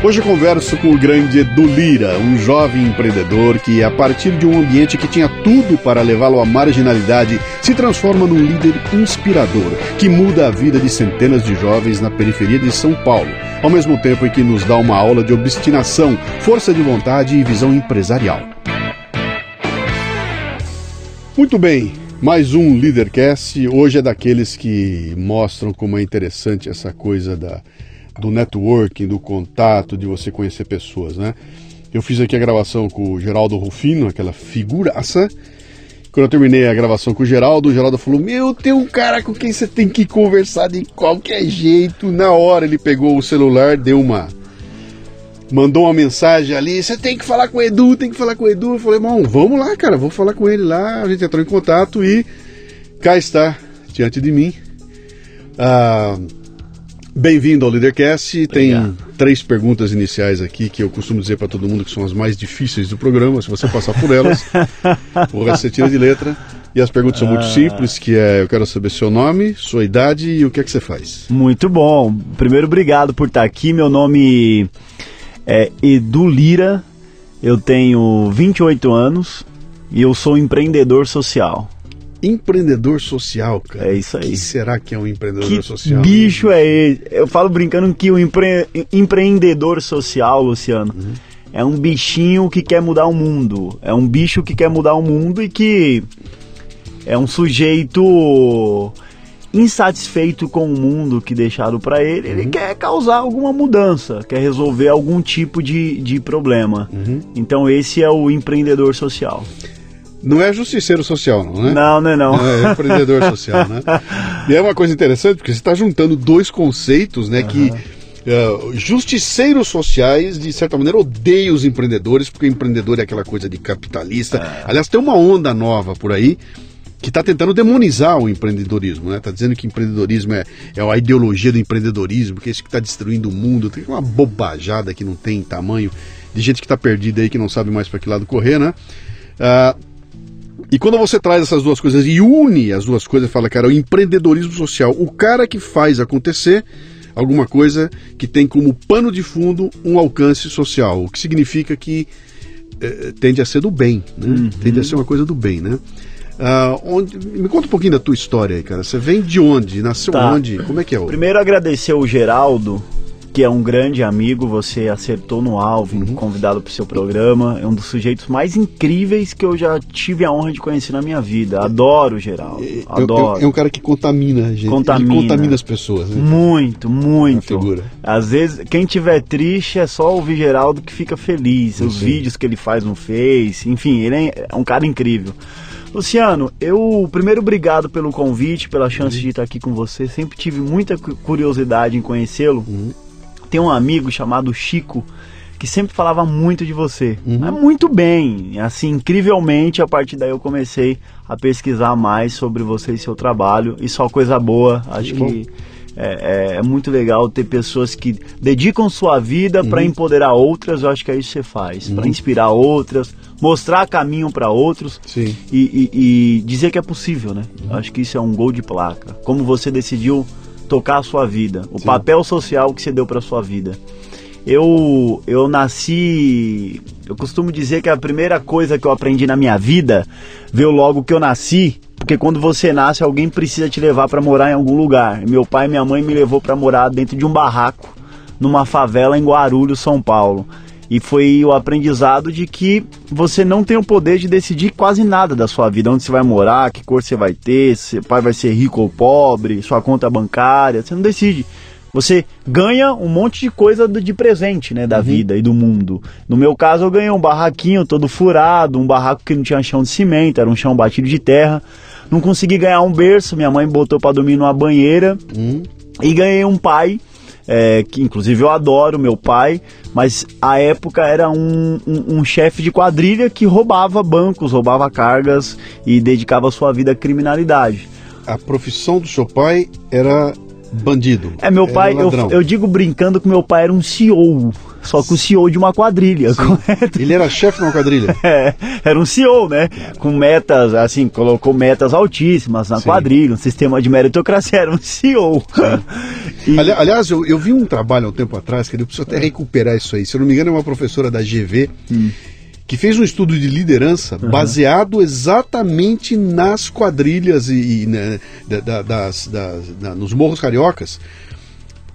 Hoje converso com o grande Edu Lira, um jovem empreendedor que, a partir de um ambiente que tinha tudo para levá-lo à marginalidade, se transforma num líder inspirador que muda a vida de centenas de jovens na periferia de São Paulo, ao mesmo tempo em que nos dá uma aula de obstinação, força de vontade e visão empresarial. Muito bem, mais um Leadercast. Hoje é daqueles que mostram como é interessante essa coisa da do networking, do contato, de você conhecer pessoas, né? Eu fiz aqui a gravação com o Geraldo Rufino, aquela figuraça. Quando eu terminei a gravação com o Geraldo, o Geraldo falou: Meu, tem um cara com quem você tem que conversar de qualquer jeito. Na hora ele pegou o celular, deu uma. Mandou uma mensagem ali: Você tem que falar com o Edu, tem que falar com o Edu. Eu falei: Bom, vamos lá, cara, vou falar com ele lá. A gente entrou em contato e cá está, diante de mim. Ah, Bem-vindo ao Leadercast. Tem Obrigado. três perguntas iniciais aqui que eu costumo dizer para todo mundo que são as mais difíceis do programa. Se você passar por elas, o resto você tira de letra. E as perguntas são muito ah. simples, que é eu quero saber seu nome, sua idade e o que é que você faz. Muito bom. Primeiro, obrigado por estar aqui. Meu nome é Edu Lira. Eu tenho 28 anos e eu sou empreendedor social. Empreendedor social, cara. É isso aí. Que será que é um empreendedor que social? Bicho é esse? Eu falo brincando que o empre... empreendedor social, Luciano, uhum. é um bichinho que quer mudar o mundo. É um bicho que quer mudar o mundo e que é um sujeito insatisfeito com o mundo que deixaram para ele, ele uhum. quer causar alguma mudança, quer resolver algum tipo de, de problema. Uhum. Então esse é o empreendedor social. Não é justiceiro social, não, né? Não, não é não. É empreendedor social, né? E é uma coisa interessante, porque você está juntando dois conceitos, né? Uhum. Que uh, justiceiros sociais, de certa maneira, odeiam os empreendedores, porque empreendedor é aquela coisa de capitalista. É. Aliás, tem uma onda nova por aí que está tentando demonizar o empreendedorismo, né? Está dizendo que empreendedorismo é, é a ideologia do empreendedorismo, que é isso que está destruindo o mundo. Tem uma bobajada que não tem tamanho, de gente que está perdida aí, que não sabe mais para que lado correr, né? Uh, e quando você traz essas duas coisas e une as duas coisas, fala, cara, o empreendedorismo social, o cara que faz acontecer alguma coisa que tem como pano de fundo um alcance social, o que significa que eh, tende a ser do bem, né? Uhum. Tende a ser uma coisa do bem, né? Uh, onde, me conta um pouquinho da tua história aí, cara. Você vem de onde? Nasceu tá. onde? Como é que é? O... Primeiro agradecer o Geraldo que é um grande amigo, você acertou no alvo, uhum. convidado para o seu programa. É um dos sujeitos mais incríveis que eu já tive a honra de conhecer na minha vida. Adoro o Geraldo. É, adoro. É, é, um cara que contamina a gente. Contamina. Ele contamina as pessoas. Né? Muito, muito. figura. Às vezes, quem tiver triste é só ouvir Geraldo que fica feliz. Os vídeos que ele faz no Face, enfim, ele é, é um cara incrível. Luciano, eu primeiro obrigado pelo convite, pela chance uhum. de estar aqui com você. Sempre tive muita curiosidade em conhecê-lo. Uhum tem um amigo chamado Chico que sempre falava muito de você. Uhum. Mas muito bem. Assim, incrivelmente, a partir daí eu comecei a pesquisar mais sobre você e seu trabalho. E só coisa boa. Acho que é, é, é, muito legal ter pessoas que dedicam sua vida uhum. para empoderar outras. Eu acho que é isso que você faz. Uhum. Para inspirar outras, mostrar caminho para outros e, e, e, dizer que é possível, né? Uhum. Acho que isso é um gol de placa. Como você decidiu tocar a sua vida, o Sim. papel social que você deu para sua vida. Eu eu nasci, eu costumo dizer que a primeira coisa que eu aprendi na minha vida veio logo que eu nasci, porque quando você nasce alguém precisa te levar para morar em algum lugar. Meu pai e minha mãe me levou para morar dentro de um barraco numa favela em Guarulhos, São Paulo. E foi o aprendizado de que você não tem o poder de decidir quase nada da sua vida, onde você vai morar, que cor você vai ter, se seu pai vai ser rico ou pobre, sua conta bancária, você não decide. Você ganha um monte de coisa de presente, né, da uhum. vida e do mundo. No meu caso, eu ganhei um barraquinho todo furado, um barraco que não tinha chão de cimento, era um chão batido de terra. Não consegui ganhar um berço, minha mãe botou para dormir numa banheira. Uhum. E ganhei um pai é, que inclusive eu adoro meu pai, mas a época era um, um, um chefe de quadrilha que roubava bancos, roubava cargas e dedicava sua vida à criminalidade. A profissão do seu pai era bandido. É, meu pai, eu, eu, digo brincando que meu pai era um CEO só que o CEO de uma quadrilha, Sim. correto? Ele era chefe de uma quadrilha? É, era um CEO, né? Com metas, assim, colocou metas altíssimas na Sim. quadrilha, um sistema de meritocracia, era um CEO. e... Ali, aliás, eu, eu vi um trabalho há um tempo atrás, que eu preciso até recuperar isso aí. Se eu não me engano, é uma professora da GV. Hum que fez um estudo de liderança uhum. baseado exatamente nas quadrilhas e, e né, da, das, das, da, nos morros cariocas,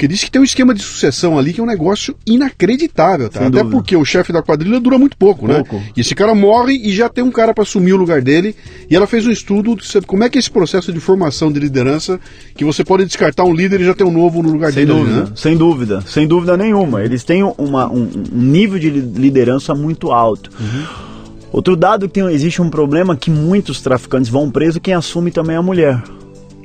porque diz que tem um esquema de sucessão ali que é um negócio inacreditável, tá? Sem Até dúvida. porque o chefe da quadrilha dura muito pouco, né? pouco. né? E esse cara morre e já tem um cara para assumir o lugar dele. E ela fez um estudo sobre como é que é esse processo de formação de liderança, que você pode descartar um líder e já ter um novo no lugar sem dele. Dúvida, né? Sem dúvida, sem dúvida nenhuma. Eles têm uma, um, um nível de liderança muito alto. Uhum. Outro dado que tem, existe um problema que muitos traficantes vão preso, quem assume também é a mulher.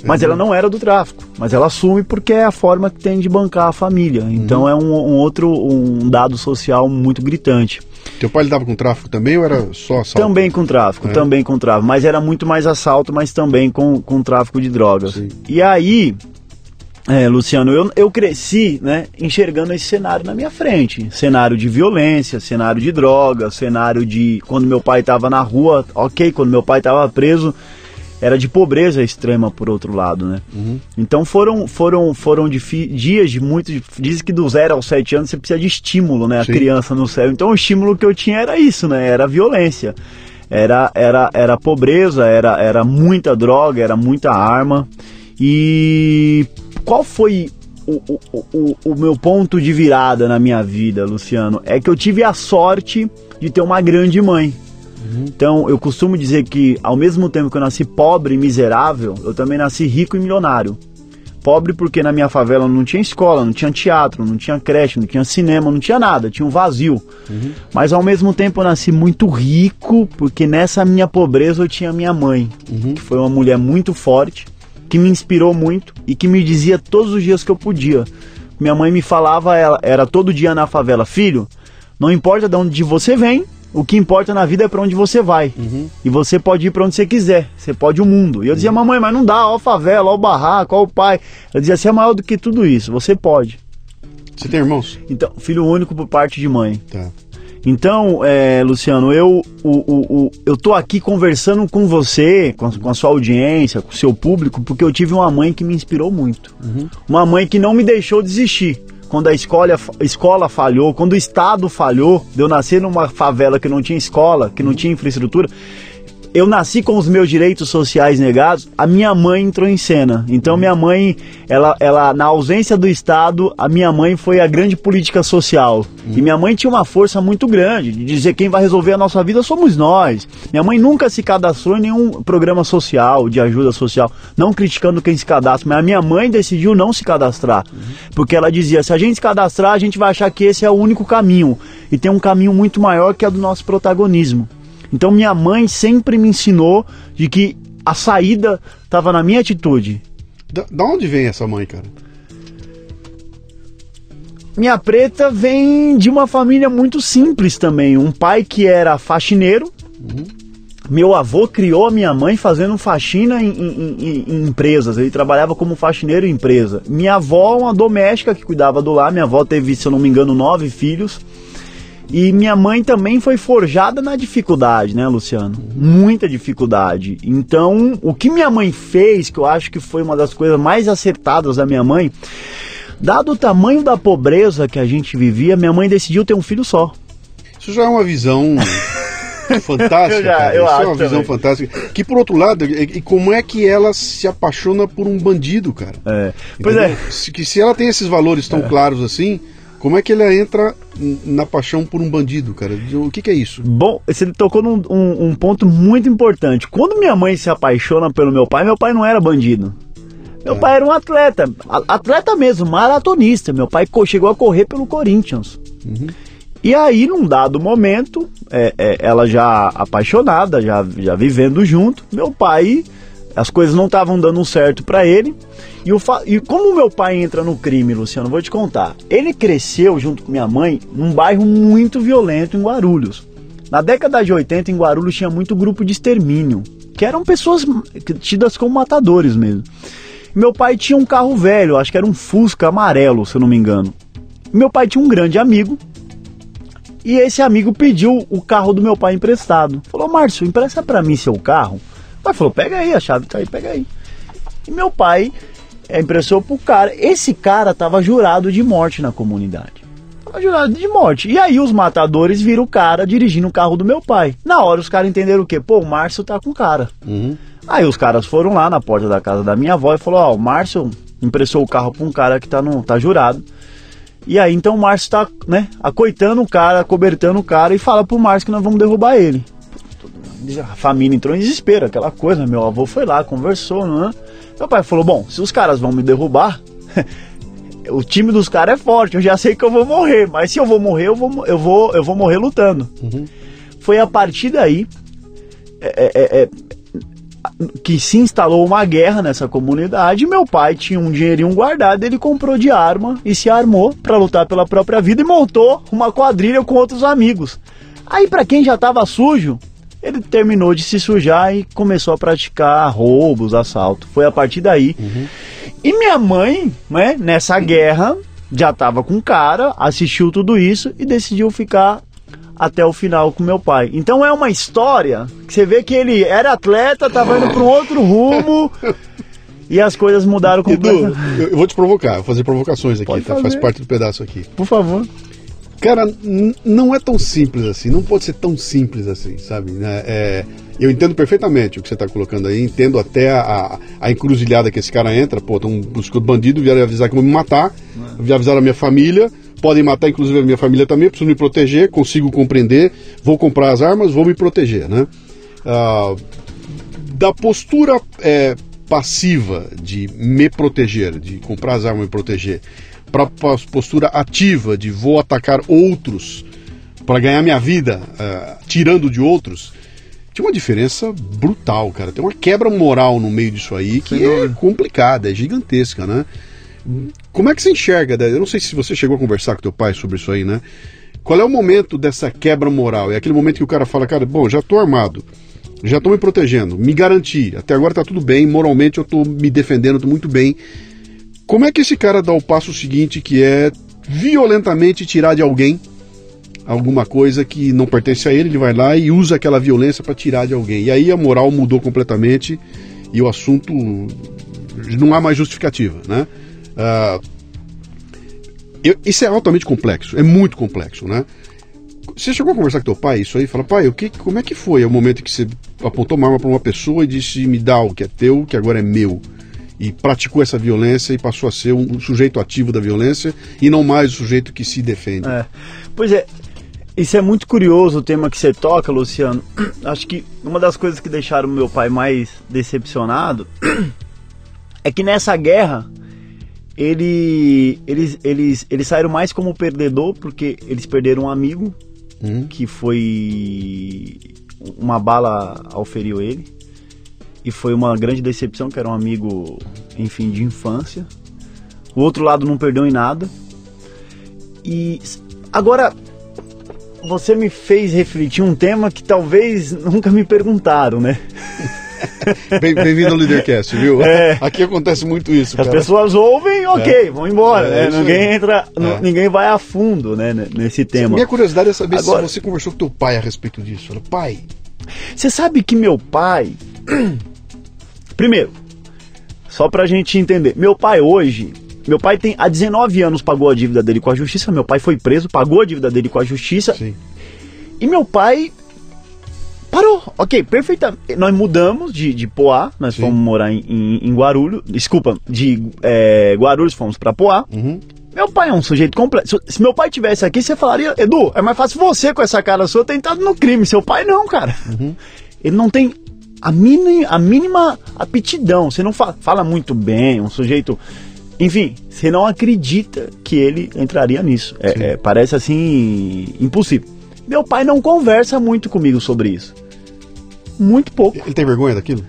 Mas ela não era do tráfico, mas ela assume porque é a forma que tem de bancar a família. Então uhum. é um, um, outro um dado social muito gritante. Teu pai lidava com tráfico também ou era só assalto? Também com tráfico, é. também com tráfico. Mas era muito mais assalto, mas também com, com tráfico de drogas. Sim. E aí, é, Luciano, eu, eu cresci né, enxergando esse cenário na minha frente. Cenário de violência, cenário de droga, cenário de quando meu pai estava na rua, ok, quando meu pai estava preso, era de pobreza extrema por outro lado, né? Uhum. Então foram foram foram dias de muito dizem que do zero aos sete anos você precisa de estímulo, né? A Sim. criança no céu. Então o estímulo que eu tinha era isso, né? Era violência. Era era era pobreza, era era muita droga, era muita arma. E qual foi o, o, o, o meu ponto de virada na minha vida, Luciano? É que eu tive a sorte de ter uma grande mãe Uhum. Então, eu costumo dizer que, ao mesmo tempo que eu nasci pobre e miserável, eu também nasci rico e milionário. Pobre porque na minha favela não tinha escola, não tinha teatro, não tinha creche, não tinha cinema, não tinha nada, tinha um vazio. Uhum. Mas ao mesmo tempo eu nasci muito rico porque nessa minha pobreza eu tinha minha mãe, uhum. que foi uma mulher muito forte, que me inspirou muito e que me dizia todos os dias que eu podia. Minha mãe me falava, ela era todo dia na favela, filho, não importa de onde você vem, o que importa na vida é para onde você vai. Uhum. E você pode ir para onde você quiser. Você pode o mundo. E eu dizia, uhum. mamãe, mas não dá, ó a favela, ó o barraco, ó o pai. Eu dizia, você é maior do que tudo isso. Você pode. Você tem irmãos? Então, filho único por parte de mãe. Tá. Então, é, Luciano, eu, o, o, o, eu tô aqui conversando com você, com a, com a, sua audiência, com o seu público, porque eu tive uma mãe que me inspirou muito. Uhum. Uma mãe que não me deixou desistir quando a escola, escola falhou, quando o Estado falhou, de eu nascer numa favela que não tinha escola, que não tinha infraestrutura, eu nasci com os meus direitos sociais negados, a minha mãe entrou em cena. Então minha mãe, ela, ela na ausência do Estado, a minha mãe foi a grande política social. E minha mãe tinha uma força muito grande de dizer quem vai resolver a nossa vida somos nós. Minha mãe nunca se cadastrou em nenhum programa social, de ajuda social, não criticando quem se cadastra, mas a minha mãe decidiu não se cadastrar. Porque ela dizia, se a gente se cadastrar, a gente vai achar que esse é o único caminho. E tem um caminho muito maior que é do nosso protagonismo. Então minha mãe sempre me ensinou de que a saída estava na minha atitude. Da, da, onde vem essa mãe, cara? Minha preta vem de uma família muito simples também. Um pai que era faxineiro. Uhum. Meu avô criou a minha mãe fazendo faxina em, em, em, em, empresas. Ele trabalhava como faxineiro em empresa. Minha avó, uma doméstica que cuidava do lar. Minha avó teve, se eu não me engano, nove filhos. E minha mãe também foi forjada na dificuldade, né, Luciano? Muita dificuldade. Então, o que minha mãe fez, que eu acho que foi uma das coisas mais acertadas da minha mãe, dado o tamanho da pobreza que a gente vivia, minha mãe decidiu ter um filho só. Isso já é uma visão fantástica. eu já, eu Isso acho é uma visão também. fantástica. Que por outro lado, e como é que ela se apaixona por um bandido, cara? É. Pois Entendeu? é. Que se ela tem esses valores tão é. claros assim, Como é que ele entra na paixão por um bandido, cara? O que, que é isso? Bom, você tocou num um, um ponto muito importante. Quando minha mãe se apaixona pelo meu pai, meu pai não era bandido. Meu é. pai era um atleta, atleta mesmo, maratonista. Meu pai chegou a correr pelo Corinthians. Uhum. E aí, num dado momento, é, é, ela já apaixonada, já, já vivendo junto, meu pai, as coisas não estavam dando certo para ele. E, o e como meu pai entra no crime, Luciano, vou te contar. Ele cresceu junto com minha mãe num bairro muito violento em Guarulhos. Na década de 80, em Guarulhos tinha muito grupo de extermínio, que eram pessoas tidas como matadores mesmo. Meu pai tinha um carro velho, acho que era um Fusca amarelo, se eu não me engano. Meu pai tinha um grande amigo e esse amigo pediu o carro do meu pai emprestado. Falou, Márcio, empresta para mim seu carro. Pai falou, pega aí, a chave tá aí, pega aí. E meu pai é, emprestou pro cara. Esse cara tava jurado de morte na comunidade. Tava jurado de morte. E aí os matadores viram o cara dirigindo o carro do meu pai. Na hora os caras entenderam o quê? Pô, o Márcio tá com o cara. Uhum. Aí os caras foram lá na porta da casa da minha avó e falou: Ó, oh, o Márcio emprestou o carro pra um cara que tá, no, tá jurado. E aí então o Márcio tá, né, acoitando o cara, cobertando o cara e fala pro Márcio que nós vamos derrubar ele. A família entrou em desespero, aquela coisa. Meu avô foi lá, conversou, né? Meu pai falou: Bom, se os caras vão me derrubar, o time dos caras é forte, eu já sei que eu vou morrer, mas se eu vou morrer, eu vou, eu vou, eu vou morrer lutando. Uhum. Foi a partir daí. É, é, é, que se instalou uma guerra nessa comunidade. Meu pai tinha um dinheirinho guardado, ele comprou de arma e se armou para lutar pela própria vida e montou uma quadrilha com outros amigos. Aí para quem já estava sujo, ele terminou de se sujar e começou a praticar roubos, assalto. Foi a partir daí. Uhum. E minha mãe, né, nessa guerra, já estava com cara, assistiu tudo isso e decidiu ficar até o final com meu pai. Então é uma história que você vê que ele era atleta, estava indo para um outro rumo e as coisas mudaram completamente. Edu, eu vou te provocar, vou fazer provocações aqui, tá? faz parte do pedaço aqui. Por favor. Cara, não é tão simples assim, não pode ser tão simples assim, sabe? É, é, eu entendo perfeitamente o que você está colocando aí, entendo até a, a, encruzilhada que esse cara entra, pô, estão buscando bandido, vieram avisar que vão me matar, é. avisaram a minha família, podem matar inclusive a minha família também, preciso me proteger, consigo compreender, vou comprar as armas, vou me proteger, né? Ah, da postura é, passiva de me proteger, de comprar as armas e me proteger, para a postura ativa de vou atacar outros para ganhar minha vida, uh, tirando de outros, tem uma diferença brutal, cara. Tem uma quebra moral no meio disso aí que é complicada, é gigantesca, né? Como é que você enxerga? Eu não sei se você chegou a conversar com teu pai sobre isso aí, né? Qual é o momento dessa quebra moral? É aquele momento que o cara fala, cara, bom, já tô armado, já tô me protegendo, me garanti, até agora tá tudo bem, moralmente eu tô me defendendo, tô muito bem. Como é que esse cara dá o passo seguinte, que é violentamente tirar de alguém alguma coisa que não pertence a ele, ele vai lá e usa aquela violência para tirar de alguém. E aí a moral mudou completamente e o assunto não há mais justificativa, né? Uh, eu, isso é altamente complexo, é muito complexo, né? Você chegou a conversar com teu pai isso aí? Fala, pai, o que, como é que foi o momento que você apontou uma arma para uma pessoa e disse, me dá o que é teu, que agora é meu? E praticou essa violência e passou a ser um, sujeito ativo da violência e não mais o sujeito que se defende. É. Pois é, isso é muito curioso o tema que você toca, Luciano. Acho que uma das coisas que deixaram meu pai mais decepcionado é que nessa guerra ele, eles, eles, eles saíram mais como perdedor porque eles perderam um amigo hum. que foi uma bala auferiu ele foi uma grande decepção que era um amigo enfim de infância o outro lado não perdeu em nada e agora você me fez refletir um tema que talvez nunca me perguntaram né Bem-vindo ao Leadercast, viu? É. Aqui acontece muito isso. As cara. pessoas ouvem, ok, é. vão embora. É, né? Ninguém entra, é. ninguém vai a fundo né, nesse tema. Minha curiosidade é saber Agora, se você conversou com teu pai a respeito disso. Fala, pai. Você sabe que meu pai. Primeiro, só pra gente entender, meu pai hoje. Meu pai tem há 19 anos pagou a dívida dele com a justiça. Meu pai foi preso, pagou a dívida dele com a justiça. Sim. E meu pai Parou, ok, perfeitamente. Nós mudamos de, de Poá, nós Sim. fomos morar em, em, em, Guarulhos, desculpa, de é, Guarulhos fomos para Poá. Uhum. Meu pai é um sujeito completo. Se meu pai tivesse aqui, você falaria, Edu, é mais fácil você com essa cara sua ter entrado no crime. Seu pai não, cara. Uhum. Ele não tem a mínima, a mínima aptidão. Você não fala, fala muito bem, um sujeito. Enfim, você não acredita que ele entraria nisso. É, é, parece assim impossível. Meu pai não conversa muito comigo sobre isso. Muito pouco. Ele tem vergonha daquilo?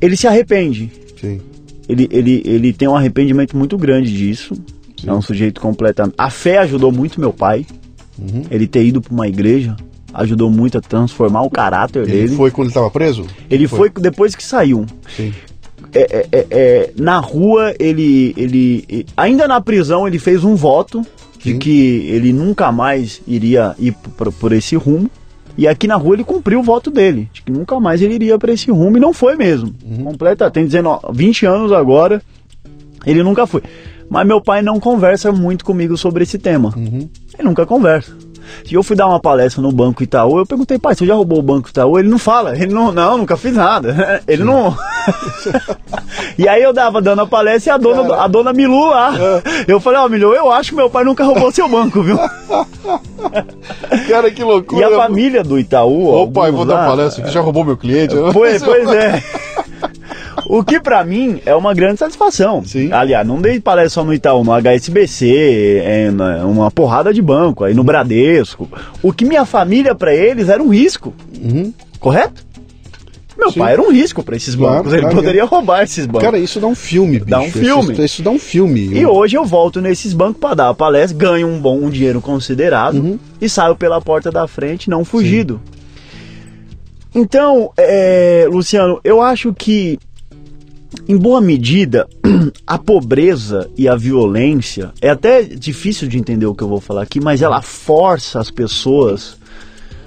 Ele se arrepende. Sim. Ele, ele, ele tem um arrependimento muito grande disso. Sim. É um sujeito completamente. A fé ajudou muito meu pai. Uhum. Ele ter ido para uma igreja ajudou muito a transformar o caráter ele dele. Ele foi quando ele estava preso? Ele foi? foi? depois que saiu. Sim. É, é, é, é, na rua, ele, ele. Ainda na prisão, ele fez um voto de Sim. que ele nunca mais iria ir por, por esse rumo. E aqui na rua ele cumpriu o voto dele, de que nunca mais ele iria para esse rumo, e não foi mesmo. Uhum. Completa, tem 19, 20 anos agora, ele nunca foi. Mas meu pai não conversa muito comigo sobre esse tema. Uhum. Ele nunca conversa. Se eu fui dar uma palestra no Banco Itaú, eu perguntei, pai, você já roubou o Banco Itaú? Ele não fala, ele não, não, nunca fiz nada. Ele Sim. não. e aí eu dava dando a palestra e a dona, a dona Milu lá. É. Eu falei, ó, oh, Milu, eu acho que meu pai nunca roubou seu banco, viu? Cara, que loucura. E a família do Itaú, ó. Ô pai, vou dar palestra que já roubou meu cliente. Pois, pois é. O que para mim é uma grande satisfação. Sim. Aliás, não dei palestra só no Itaú, no HSBC, é, uma porrada de banco, aí no Bradesco. O que minha família para eles era um risco. Uhum. Correto? Meu Sim. pai era um risco para esses bancos. Claro, Ele claro, poderia é. roubar esses bancos. Cara, isso dá um filme, bicho. Dá um filme. Isso, isso dá um filme. E hoje eu volto nesses bancos para dar a palestra, ganho um bom um dinheiro considerado uhum. e saio pela porta da frente, não fugido. Sim. Então, é, Luciano, eu acho que em boa medida, a pobreza e a violência é até difícil de entender o que eu vou falar aqui, mas ela força as pessoas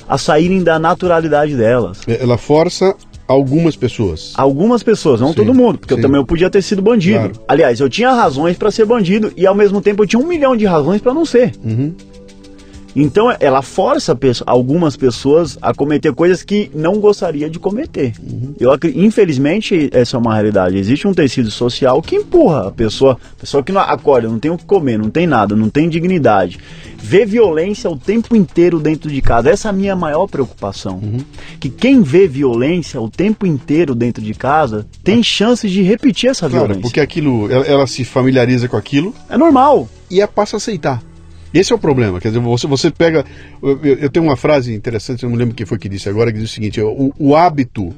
a saírem da naturalidade delas. É, ela força algumas pessoas. Algumas pessoas, não sim, todo mundo, porque sim. eu também eu podia ter sido bandido. Claro. Aliás, eu tinha razões para ser bandido e ao mesmo tempo eu tinha um milhão de razões para não ser. Uhum. Então ela força algumas pessoas a cometer coisas que não gostaria de cometer. Uhum. Eu infelizmente essa é uma realidade. Existe um tecido social que empurra a pessoa, a pessoa que não acorda, não tem o que comer, não tem nada, não tem dignidade, vê violência o tempo inteiro dentro de casa. Essa é a minha maior preocupação. Uhum. Que quem vê violência o tempo inteiro dentro de casa tem chances de repetir essa claro, violência. Porque aquilo, ela, ela se familiariza com aquilo. É normal. E a passa a aceitar. Esse é o problema. Quer dizer, você, você pega. Eu, eu, tenho uma frase interessante, eu não lembro quem foi que disse agora, que diz o seguinte: o, o hábito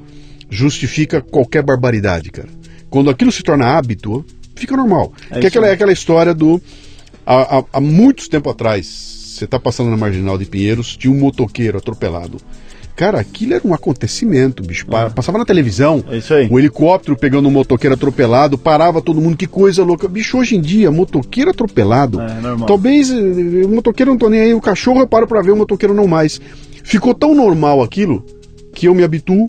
justifica qualquer barbaridade, cara. Quando aquilo se torna hábito, fica normal. É que é aquela, é aquela história do. Há, há, há muitos tempo atrás, você está passando na marginal de Pinheiros, tinha um motoqueiro atropelado. Cara, aquilo era um acontecimento, bicho. Ah. Passava na televisão, é isso aí. o helicóptero pegando um motoqueiro atropelado, parava todo mundo, que coisa louca. Bicho, hoje em dia, motoqueiro atropelado. É, normal. Talvez eh, o motoqueiro não tô nem aí, o cachorro eu paro pra ver, o motoqueiro não mais. Ficou tão normal aquilo que eu me habituo.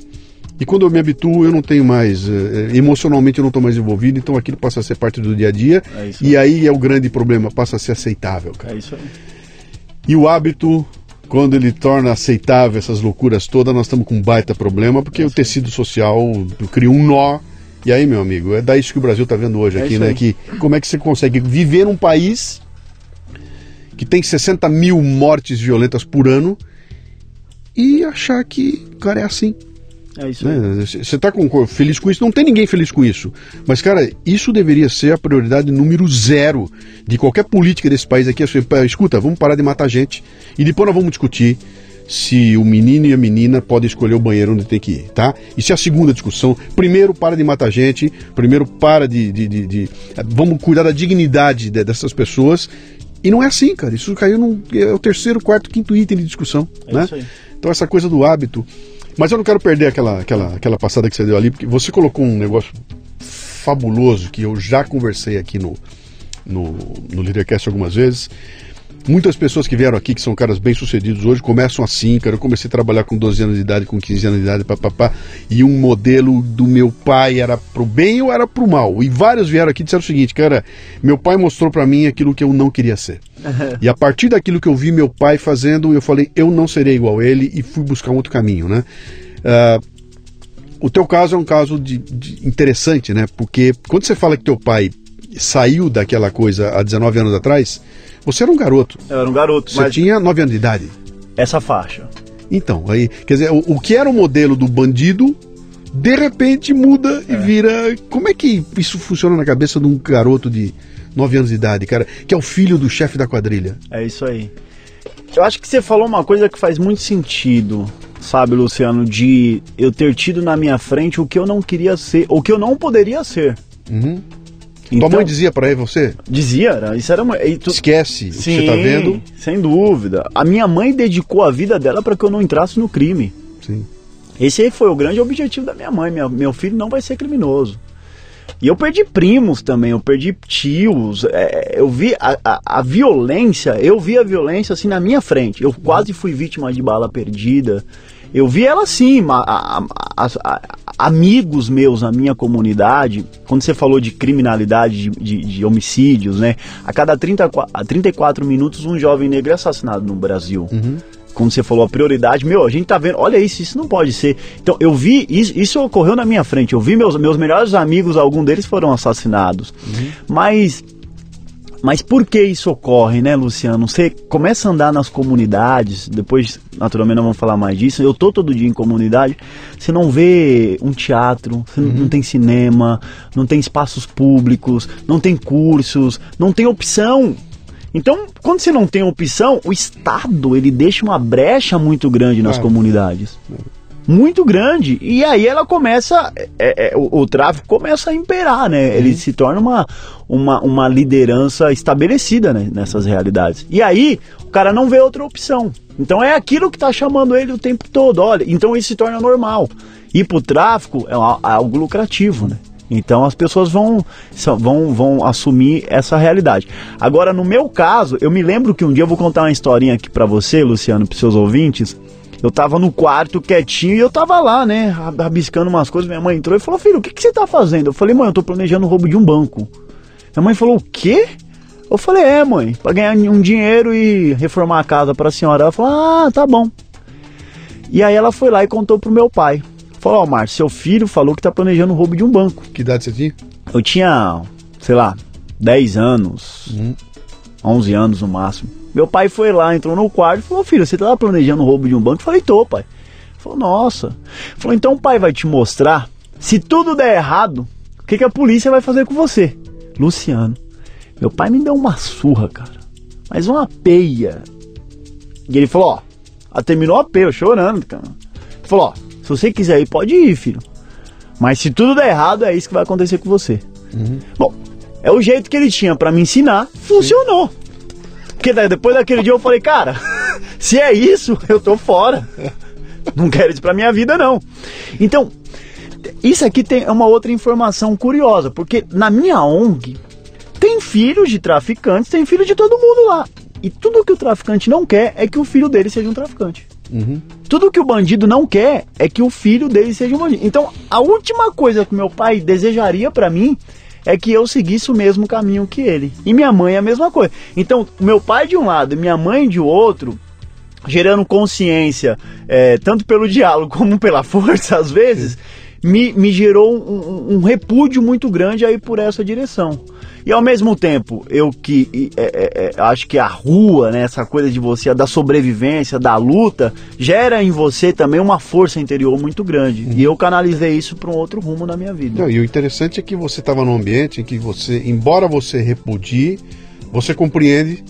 E quando eu me habituo, eu não tenho mais. Eh, emocionalmente, eu não estou mais envolvido, então aquilo passa a ser parte do dia a dia. É e aí é o grande problema, passa a ser aceitável, cara. É isso aí. E o hábito quando ele torna aceitável essas loucuras todas, nós estamos com um baita problema, porque o tecido social cria um nó. E aí, meu amigo, é daí que o Brasil está vendo hoje é aqui, né? Que como é que você consegue viver num país que tem 60 mil mortes violentas por ano e achar que, cara, é assim. É isso né? Você está feliz com isso? Não tem ninguém feliz com isso. Mas, cara, isso deveria ser a prioridade número zero de qualquer política desse país aqui. Assim, escuta, vamos parar de matar gente e depois nós vamos discutir se o menino e a menina podem escolher o banheiro onde tem que ir, tá? Isso é a segunda discussão. Primeiro, para de matar gente. Primeiro, para de. de, de, de vamos cuidar da dignidade dessas pessoas. E não é assim, cara. Isso caiu no. É o terceiro, quarto, quinto item de discussão. É né? Então, essa coisa do hábito. Mas eu não quero perder aquela, aquela, aquela passada que você deu ali, porque você colocou um negócio fabuloso que eu já conversei aqui no, no, no Leadercast algumas vezes. Muitas pessoas que vieram aqui, que são caras bem sucedidos hoje, começam assim, cara. Eu comecei a trabalhar com 12 anos de idade, com 15 anos de idade, papapá. E um modelo do meu pai era pro bem ou era pro mal. E vários vieram aqui e disseram o seguinte, cara, meu pai mostrou para mim aquilo que eu não queria ser. e a partir daquilo que eu vi meu pai fazendo, eu falei, eu não serei igual a ele e fui buscar um outro caminho, né? Uh, o teu caso é um caso de, de interessante, né? Porque quando você fala que teu pai saiu daquela coisa há 19 anos atrás, você era um garoto. Eu era um garoto. Você mas... tinha 9 anos de idade. Essa faixa. Então, aí, quer dizer, o, o que era o modelo do bandido, de repente muda é. e vira. Como é que isso funciona na cabeça de um garoto de 9 anos de idade, cara, que é o filho do chefe da quadrilha? É isso aí. Eu acho que você falou uma coisa que faz muito sentido, sabe, Luciano, de eu ter tido na minha frente o que eu não queria ser, o que eu não poderia ser. Uhum. Então, Tua mãe dizia para você? Dizia, era, isso era uma. Tu... Esquece Sim, o que você tá vendo. Sem dúvida. A minha mãe dedicou a vida dela para que eu não entrasse no crime. Sim. Esse aí foi o grande objetivo da minha mãe. Minha, meu filho não vai ser criminoso. E eu perdi primos também, eu perdi tios. É, eu vi a, a, a, violência, eu vi a violência assim na minha frente. Eu quase fui vítima de bala perdida. Eu vi ela assim, a, amigos meus na minha comunidade, quando você falou de criminalidade, de, de, de homicídios, né? A cada 30, a 34 minutos um jovem negro é assassinado no Brasil. Uhum como você falou, a prioridade, meu, a gente tá vendo, olha isso, isso não pode ser. Então, eu vi, isso, isso ocorreu na minha frente, eu vi meus, meus melhores amigos, algum deles foram assassinados. Uhum. Mas mas por que isso ocorre, né, Luciano? Você começa a andar nas comunidades, depois, naturalmente, não vamos falar mais disso. Eu tô todo dia em comunidade, você não vê um teatro, você uhum. não tem cinema, não tem espaços públicos, não tem cursos, não tem opção. Então, quando você não tem opção, o Estado ele deixa uma brecha muito grande nas comunidades. Muito grande. E aí ela começa. É, é, o, o, tráfico começa a imperar, né? Ele uhum. se torna uma, uma, uma liderança estabelecida né, nessas realidades. E aí, o cara não vê outra opção. Então é aquilo que está chamando ele o tempo todo. Olha, então isso se torna normal. Ir pro tráfico é algo lucrativo, né? Então as pessoas vão, vão, vão assumir essa realidade. Agora, no meu caso, eu me lembro que um dia eu vou contar uma historinha aqui para você, Luciano, para seus ouvintes. Eu tava no quarto quietinho e eu tava lá, né, rabiscando umas coisas. Minha mãe entrou e falou: Filho, o que, que você tá fazendo? Eu falei: Mãe, eu tô planejando o roubo de um banco. Minha mãe falou: O quê? Eu falei: É, mãe, pra ganhar um dinheiro e reformar a casa pra senhora. Ela falou: Ah, tá bom. E aí ela foi lá e contou pro meu pai. Falou, ó, oh, Márcio, seu filho falou que tá planejando o roubo de um banco. Que idade você tinha? Eu tinha, sei lá, 10 anos, uhum. 11 anos no máximo. Meu pai foi lá, entrou no quarto e falou, filho, você tá planejando o roubo de um banco? Eu falei, tô, pai. Ele falou, nossa. Ele falou, então o pai vai te mostrar, se tudo der errado, o que, que a polícia vai fazer com você? Luciano. Meu pai me deu uma surra, cara. Mas uma peia. E ele falou, ó, terminou a peia, chorando, cara. Ele falou, ó, se você quiser ir, pode ir, filho. Mas se tudo der errado, é isso que vai acontecer com você. Uhum. Bom, é o jeito que ele tinha para me ensinar, funcionou. Sim. Porque depois daquele dia eu falei, cara, se é isso, eu tô fora. Não quero isso pra minha vida, não. Então, isso aqui tem uma outra informação curiosa, porque na minha ONG tem filhos de traficantes, tem filho de todo mundo lá. E tudo que o traficante não quer é que o filho dele seja um traficante. Uhum. Tudo que o bandido não quer é que o filho dele seja um bandido. Então, a última coisa que meu pai desejaria para mim é que eu seguisse o mesmo caminho que ele. E minha mãe é a mesma coisa. Então, meu pai de um lado e minha mãe de outro, gerando consciência, é, tanto pelo diálogo como pela força, às vezes, me, me gerou um, um, repúdio muito grande aí por essa direção. E ao mesmo tempo, eu que é, é, é, acho que a rua, né, essa coisa de você, da sobrevivência, da luta, gera em você também uma força interior muito grande. Uhum. E eu canalizei isso para um outro rumo na minha vida. Não, e o interessante é que você estava num ambiente em que você, embora você repudie, você compreende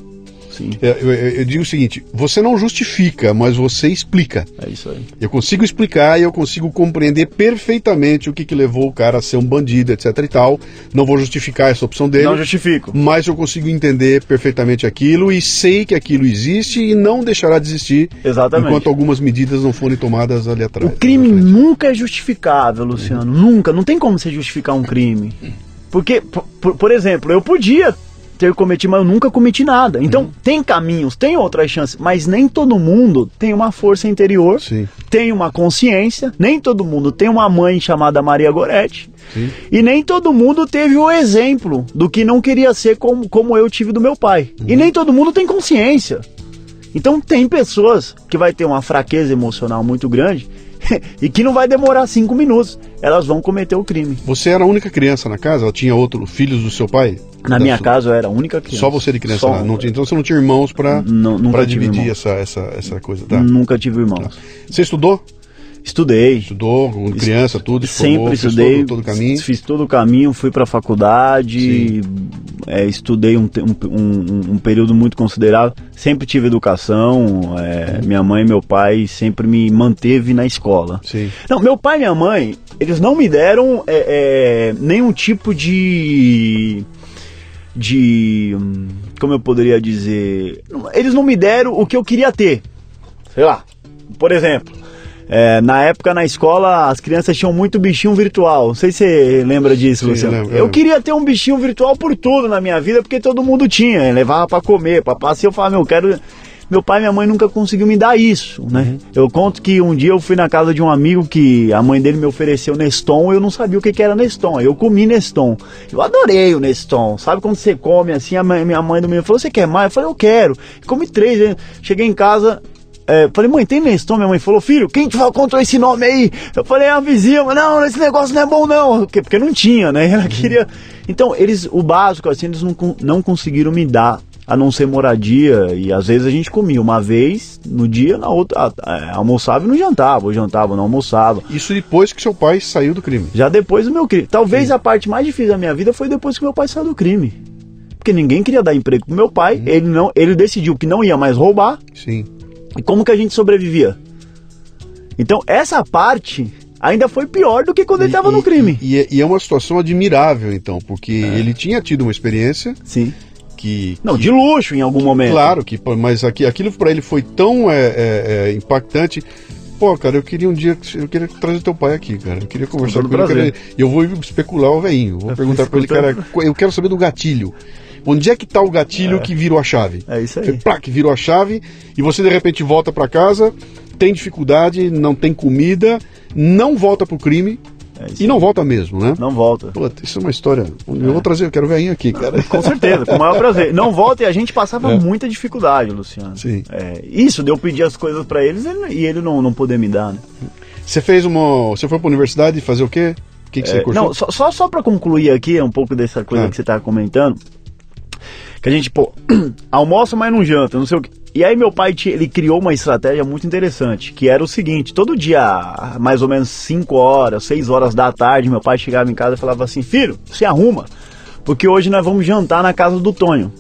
Sim. Eu, eu, eu, digo o seguinte: você não justifica, mas você explica. É isso aí. Eu consigo explicar e eu consigo compreender perfeitamente o que, que levou o cara a ser um bandido, etc e tal. Não vou justificar essa opção dele. Não justifico. Mas eu consigo entender perfeitamente aquilo e sei que aquilo existe e não deixará de existir. Exatamente. Enquanto algumas medidas não forem tomadas ali atrás. O crime nunca é justificável, Luciano. Uhum. Nunca. Não tem como você justificar um crime. Porque, por, por exemplo, eu podia ter cometido, mas eu nunca cometi nada. Então, uhum. tem caminhos, tem outras chances, mas nem todo mundo tem uma força interior, Sim. tem uma consciência, nem todo mundo tem uma mãe chamada Maria Goretti, Sim. e nem todo mundo teve o exemplo do que não queria ser como, como eu tive do meu pai. Uhum. E nem todo mundo tem consciência. Então, tem pessoas que vai ter uma fraqueza emocional muito grande e que não vai demorar cinco minutos. Elas vão cometer o crime. Você era a única criança na casa? Ela tinha outros filhos do seu pai? Na minha sua... casa eu era a única criança. Só você de criança? Só... Não, então você não tinha irmãos para dividir essa, essa, essa coisa, tá? Nunca tive irmãos. Tá. Você estudou? Estudei. Estudou, com criança, tudo? Sempre estudei. Todo, todo, o caminho? Fiz todo o caminho, fui para a faculdade, é, estudei um, um, um, período muito considerável. Sempre tive educação. É, minha mãe e meu pai sempre me manteve na escola. Sim. Não, meu pai e minha mãe, eles não me deram é, é nenhum tipo de de como eu poderia dizer, eles não me deram o que eu queria ter. Sei lá. Por exemplo, é, na época na escola as crianças tinham muito bichinho virtual. Não sei se você lembra disso, Sim, Luciano. Lembro, eu queria ter um bichinho virtual por tudo na minha vida, porque todo mundo tinha. Levava para comer, para passear. Eu falava, meu, eu quero. Meu pai e minha mãe nunca conseguiu me dar isso, né? Uhum. Eu conto que um dia eu fui na casa de um amigo que a mãe dele me ofereceu Neston, eu não sabia o que, que era Neston. Eu comi Neston. Eu adorei o Neston. Sabe quando você come assim, a minha mãe do menino falou: "Você quer mais?" Eu falei: "Eu quero". Comi três. Cheguei em casa, é, falei, mãe, tem Neston? Minha mãe falou, filho, quem te contou esse nome aí? Eu falei, é a vizinha, mas não, esse negócio não é bom não. Porque, porque não tinha, né? Ela queria. Então, eles, o básico, assim, eles não, não conseguiram me dar, a não ser moradia. E às vezes a gente comia uma vez no dia, na outra, é, almoçava e não jantava, ou jantava, não almoçava. Isso depois que seu pai saiu do crime? Já depois do meu crime. Talvez Sim. a parte mais difícil da minha vida foi depois que meu pai saiu do crime. Porque ninguém queria dar emprego pro meu pai, hum. ele não, ele decidiu que não ia mais roubar. Sim. E como que a gente sobrevivia? Então, essa parte ainda foi pior do que quando e, ele estava no crime. E, e, é uma situação admirável, então, porque é. ele tinha tido uma experiência. Sim. Que, Não, que, de luxo em algum momento. Claro, que, mas aqui, aquilo para ele foi tão é, é, é, impactante. Pô, cara, eu queria um dia. Eu queria trazer teu pai aqui, cara. Eu queria conversar com ele. Eu, queria, eu vou especular o veinho. Vou perguntar para ele, cara, eu quero saber do gatilho. Onde é que está o gatilho é. que virou a chave? É isso aí. Plá, que virou a chave e você de repente volta para casa, tem dificuldade, não tem comida, não volta pro crime. É e não volta mesmo, né? Não volta. Puta, isso é uma história. Eu vou trazer, eu quero ver aqui, cara. Com certeza, com o maior prazer. Não volta e a gente passava é. muita dificuldade, Luciano. Sim. É, isso, de eu pedir as coisas para eles e ele não, não poder me dar, né? Você fez uma. Você foi pra universidade fazer o quê? O que, que você é, Não, só, só, só para concluir aqui um pouco dessa coisa ah. que você tá comentando que a gente, pô, almoça, mas não janta, não sei o que. E aí meu pai, ele criou uma estratégia muito interessante, que era o seguinte, todo dia, mais ou menos 5 horas, 6 horas da tarde, meu pai chegava em casa e falava assim, filho, se arruma, porque hoje nós vamos jantar na casa do Tonho.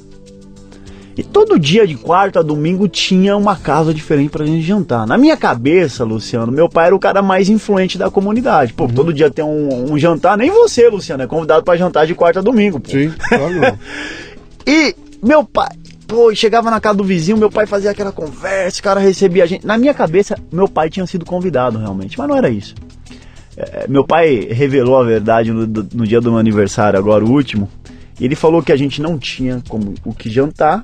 E todo dia de quarta a domingo tinha uma casa diferente pra gente jantar. Na minha cabeça, Luciano, meu pai era o cara mais influente da comunidade. Pô, uhum. todo dia tem um, um, jantar, nem você, Luciano, é convidado para jantar de quarta a domingo. Pô. Sim, claro. E meu pai, pô, chegava na casa do vizinho, meu pai fazia aquela conversa, o cara recebia a gente. Na minha cabeça, meu pai tinha sido convidado realmente, mas não era isso. É, meu pai revelou a verdade no, no, dia do meu aniversário, agora o último. E ele falou que a gente não tinha como o que jantar.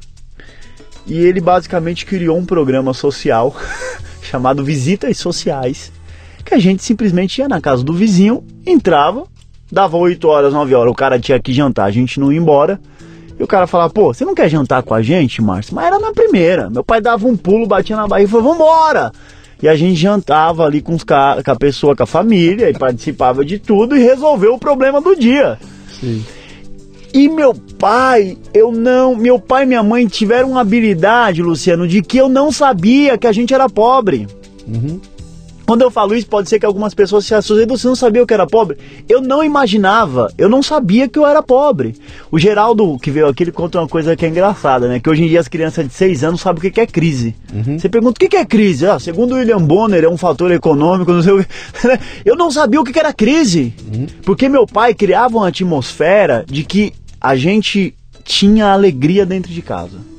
E ele basicamente criou um programa social chamado Visitas Sociais. Que a gente simplesmente ia na casa do vizinho, entrava, dava 8 horas, 9 horas, o cara tinha que jantar, a gente não ia embora. E o cara falava, pô, você não quer jantar com a gente, Márcio? Mas era na primeira. Meu pai dava um pulo, batia na barriga e falou, vambora! E a gente jantava ali com, os com a pessoa, com a família, e participava de tudo e resolveu o problema do dia. Sim. E meu pai, eu não. Meu pai e minha mãe tiveram uma habilidade, Luciano, de que eu não sabia que a gente era pobre. Uhum. Quando eu falo isso, pode ser que algumas pessoas se assustem. Você não sabia que eu era pobre? Eu não imaginava, eu não sabia que eu era pobre. O Geraldo, que veio aqui, ele conta uma coisa que é engraçada, né? Que hoje em dia as crianças de 6 anos sabem o que é crise. Uhum. Você pergunta o que é crise? Ah, segundo o William Bonner, é um fator econômico, não sei o que. Eu não sabia o que era crise. Uhum. Porque meu pai criava uma atmosfera de que a gente tinha alegria dentro de casa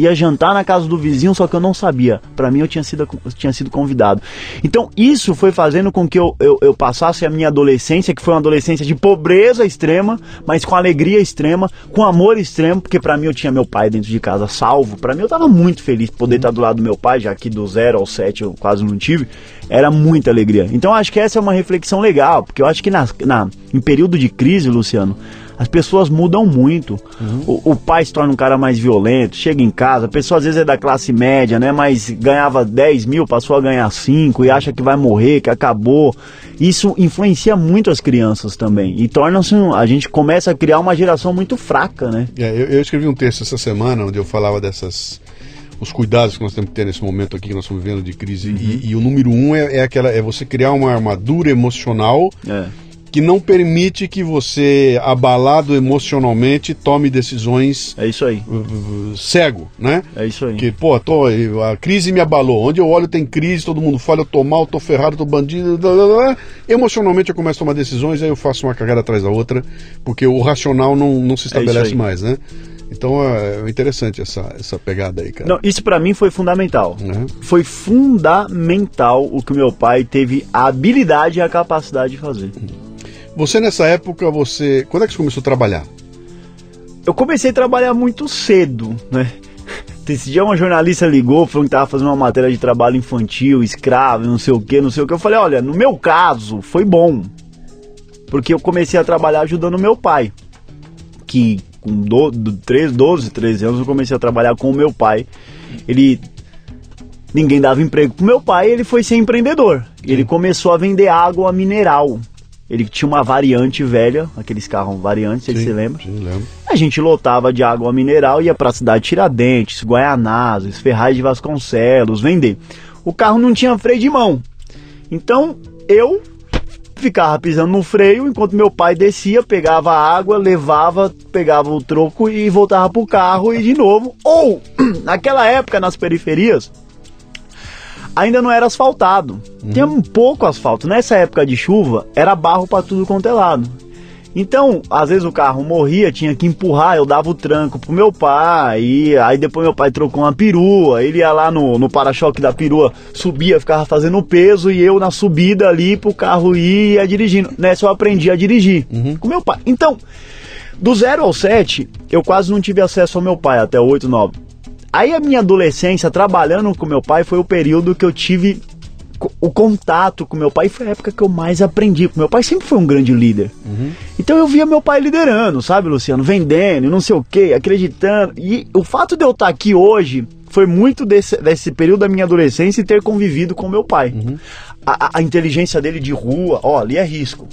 ia jantar na casa do vizinho, só que eu não sabia. Para mim, eu tinha sido, tinha sido convidado. Então, isso foi fazendo com que eu, eu, eu, passasse a minha adolescência, que foi uma adolescência de pobreza extrema, mas com alegria extrema, com amor extremo, porque para mim eu tinha meu pai dentro de casa salvo. Para mim, eu tava muito feliz de poder estar do lado do meu pai, já que do zero ao sete eu quase não tive. Era muita alegria. Então, acho que essa é uma reflexão legal, porque eu acho que na, na, em período de crise, Luciano, As pessoas mudam muito. Uhum. O, o, pai se torna um cara mais violento, chega em casa, a pessoa às vezes é da classe média, né? Mas ganhava 10 mil, passou a ganhar 5 e acha que vai morrer, que acabou. Isso influencia muito as crianças também. E torna-se. A gente começa a criar uma geração muito fraca, né? É, eu, eu escrevi um texto essa semana onde eu falava dessas os cuidados que nós temos que ter nesse momento aqui que nós estamos vivendo de crise. Uhum. E, e, o número um é, é, aquela, é você criar uma armadura emocional é. Que não permite que você, abalado emocionalmente, tome decisões. É isso aí. Cego, né? É isso aí. Que, pô, tô, a crise me abalou. Onde eu olho tem crise, todo mundo fala, eu tô mal, tô ferrado, tô bandido. Blá, blá, blá. Emocionalmente eu começo a tomar decisões, aí eu faço uma cagada atrás da outra, porque o racional não, não se é estabelece é mais, né? Então é interessante essa, essa pegada aí, cara. Não, isso para mim foi fundamental. Uhum. Foi fundamental o que meu pai teve a habilidade e a capacidade de fazer. Você nessa época, você. Quando é que você começou a trabalhar? Eu comecei a trabalhar muito cedo, né? Esse dia uma jornalista ligou, falou que tava fazendo uma matéria de trabalho infantil, escravo, não sei o que, não sei o que. Eu falei, olha, no meu caso, foi bom. Porque eu comecei a trabalhar ajudando meu pai. Que com do, 13, 12, 13 anos eu comecei a trabalhar com o meu pai. Ele ninguém dava emprego pro meu pai, ele foi ser empreendedor. Ele começou a vender água mineral. Ele tinha uma variante velha, aqueles carros variantes, sim, você lembra? Sim, lembro. A gente lotava de água mineral, ia pra cidade Tiradentes, Guaianazes, Ferraz de Vasconcelos, vender. O carro não tinha freio de mão. Então, eu ficava pisando no freio enquanto meu pai descia, pegava a água, levava, pegava o troco e voltava pro carro e de novo. Ou, naquela época nas periferias, ainda não era asfaltado. Uhum. Tinha um pouco asfalto. Nessa época de chuva, era barro para tudo quanto é lado. Então, às vezes o carro morria, tinha que empurrar, eu dava o tranco pro meu pai, e aí depois meu pai trocou uma perua, ele ia lá no, no para-choque da perua, subia, ficava fazendo o peso, e eu na subida ali pro carro ir ia dirigindo. Nessa eu aprendi a dirigir uhum. com meu pai. Então, do 0 ao 7, eu quase não tive acesso ao meu pai, até 8, 9. Aí a minha adolescência, trabalhando com meu pai, foi o período que eu tive o contato com meu pai foi a época que eu mais aprendi. Meu pai sempre foi um grande líder. Uhum. Então eu via meu pai liderando, sabe, Luciano? Vendendo, não sei o quê, acreditando. E o fato de eu estar aqui hoje foi muito desse, desse período da minha adolescência e ter convivido com meu pai. Uhum. A, a, inteligência dele de rua, ó, ali é risco.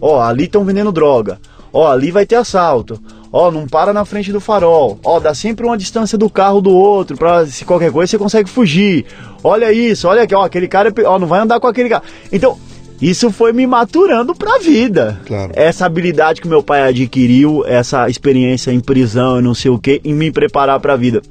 Ó, ali estão vendendo droga. Ó, ali vai ter assalto. Ó, não para na frente do farol. Ó, dá sempre uma distância do carro do outro, pra se qualquer coisa você consegue fugir. Olha isso, olha aqui, ó, aquele cara, ó, não vai andar com aquele cara. Então, isso foi me maturando pra vida. Claro. Essa habilidade que meu pai adquiriu, essa experiência em prisão e não sei o que, em me preparar pra vida.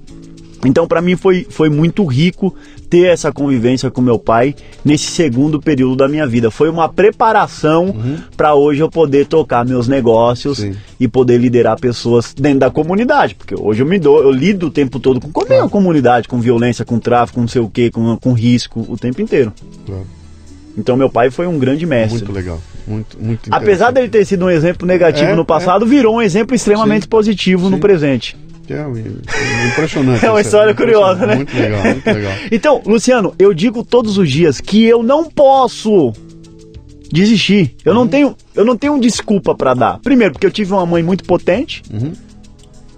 Então, para mim, foi, foi muito rico ter essa convivência com meu pai nesse segundo período da minha vida. Foi uma preparação uhum. para hoje eu poder tocar meus negócios Sim. e poder liderar pessoas dentro da comunidade. Porque hoje eu me dou, eu lido o tempo todo com, com claro. a comunidade, com violência, com tráfico, com não sei o que, com, com risco, o tempo inteiro. Claro. Então meu pai foi um grande mestre. Muito legal. Muito, muito Apesar dele ter sido um exemplo negativo é, no passado, é. virou um exemplo extremamente Sim. positivo Sim. no presente. É impressionante. é uma história curiosa, né? Muito legal, muito legal. então, Luciano, eu digo todos os dias que eu não posso desistir. Eu uhum. não tenho, eu não tenho desculpa para dar. Primeiro, porque eu tive uma mãe muito potente. Uhum.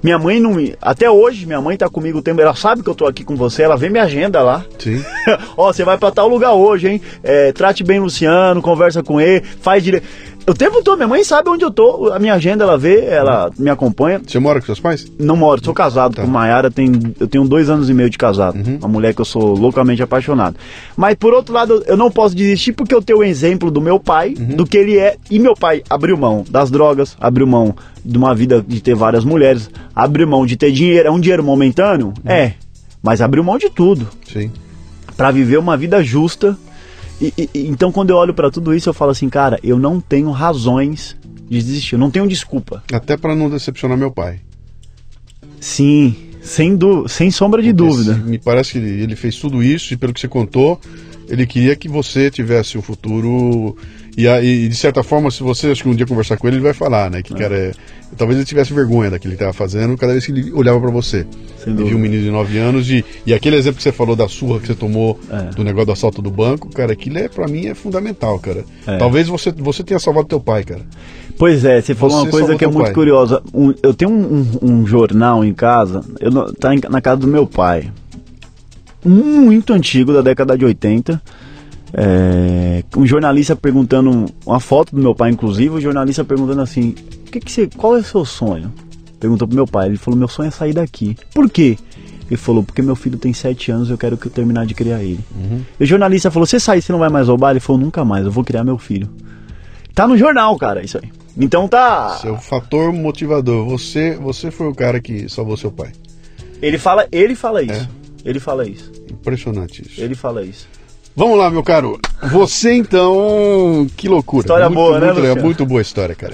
Minha mãe não. Até hoje, minha mãe tá comigo o tempo. Ela sabe que eu tô aqui com você, ela vê minha agenda lá. Sim. Ó, você vai para tal lugar hoje, hein? É, trate bem o Luciano, conversa com ele, faz direito. O tempo todo, minha mãe sabe onde eu tô, a minha agenda ela vê, ela me acompanha. Você mora com seus pais? Não moro, sou casado tá. com Maiara, tem, eu tenho dois anos e meio de casado. Uhum. Uma mulher que eu sou loucamente apaixonado. Mas por outro lado, eu não posso desistir porque eu tenho o exemplo do meu pai, uhum. do que ele é. E meu pai abriu mão das drogas, abriu mão de uma vida de ter várias mulheres, abriu mão de ter dinheiro. É um dinheiro momentâneo? Uhum. É. Mas abriu mão de tudo. Sim. Para viver uma vida justa e, e, então, quando eu olho para tudo isso, eu falo assim, cara, eu não tenho razões de desistir, eu não tenho desculpa. Até para não decepcionar meu pai. Sim, sem, du sem sombra de Porque dúvida. Me parece que ele fez tudo isso e, pelo que você contou, ele queria que você tivesse um futuro E, e, de certa forma, se você acho que um dia conversar com ele, ele vai falar, né? Que é. cara é, talvez ele tivesse vergonha daquilo que ele estava fazendo cada vez que ele olhava para você. Sem viu um menino de 9 anos e, e aquele exemplo que você falou da surra que você tomou é. do negócio do assalto do banco, cara, aquilo é para mim é fundamental, cara. É. Talvez você você tenha salvado teu pai, cara. Pois é, você falou você uma coisa que é muito pai. curiosa. Um, eu tenho um, um, um, jornal em casa, eu, tá na casa do meu pai. Muito antigo, da década de 80 é, um jornalista perguntando, uma foto do meu pai, inclusive, o jornalista perguntando assim: o que que você, qual é o seu sonho? Perguntou pro meu pai. Ele falou: meu sonho é sair daqui. Por quê? Ele falou: porque meu filho tem sete anos e eu quero que eu terminar de criar ele. Uhum. E o jornalista falou: você sair, você não vai mais roubar? Ele falou: nunca mais, eu vou criar meu filho. Tá no jornal, cara, isso aí. Então tá. Seu fator motivador. Você, você foi o cara que salvou seu pai. Ele fala, ele fala isso. É? Ele fala isso. Impressionante isso. Ele fala isso. Vamos lá, meu caro. Você então, que loucura. História muito, boa, muito, né, é, muito boa história, cara.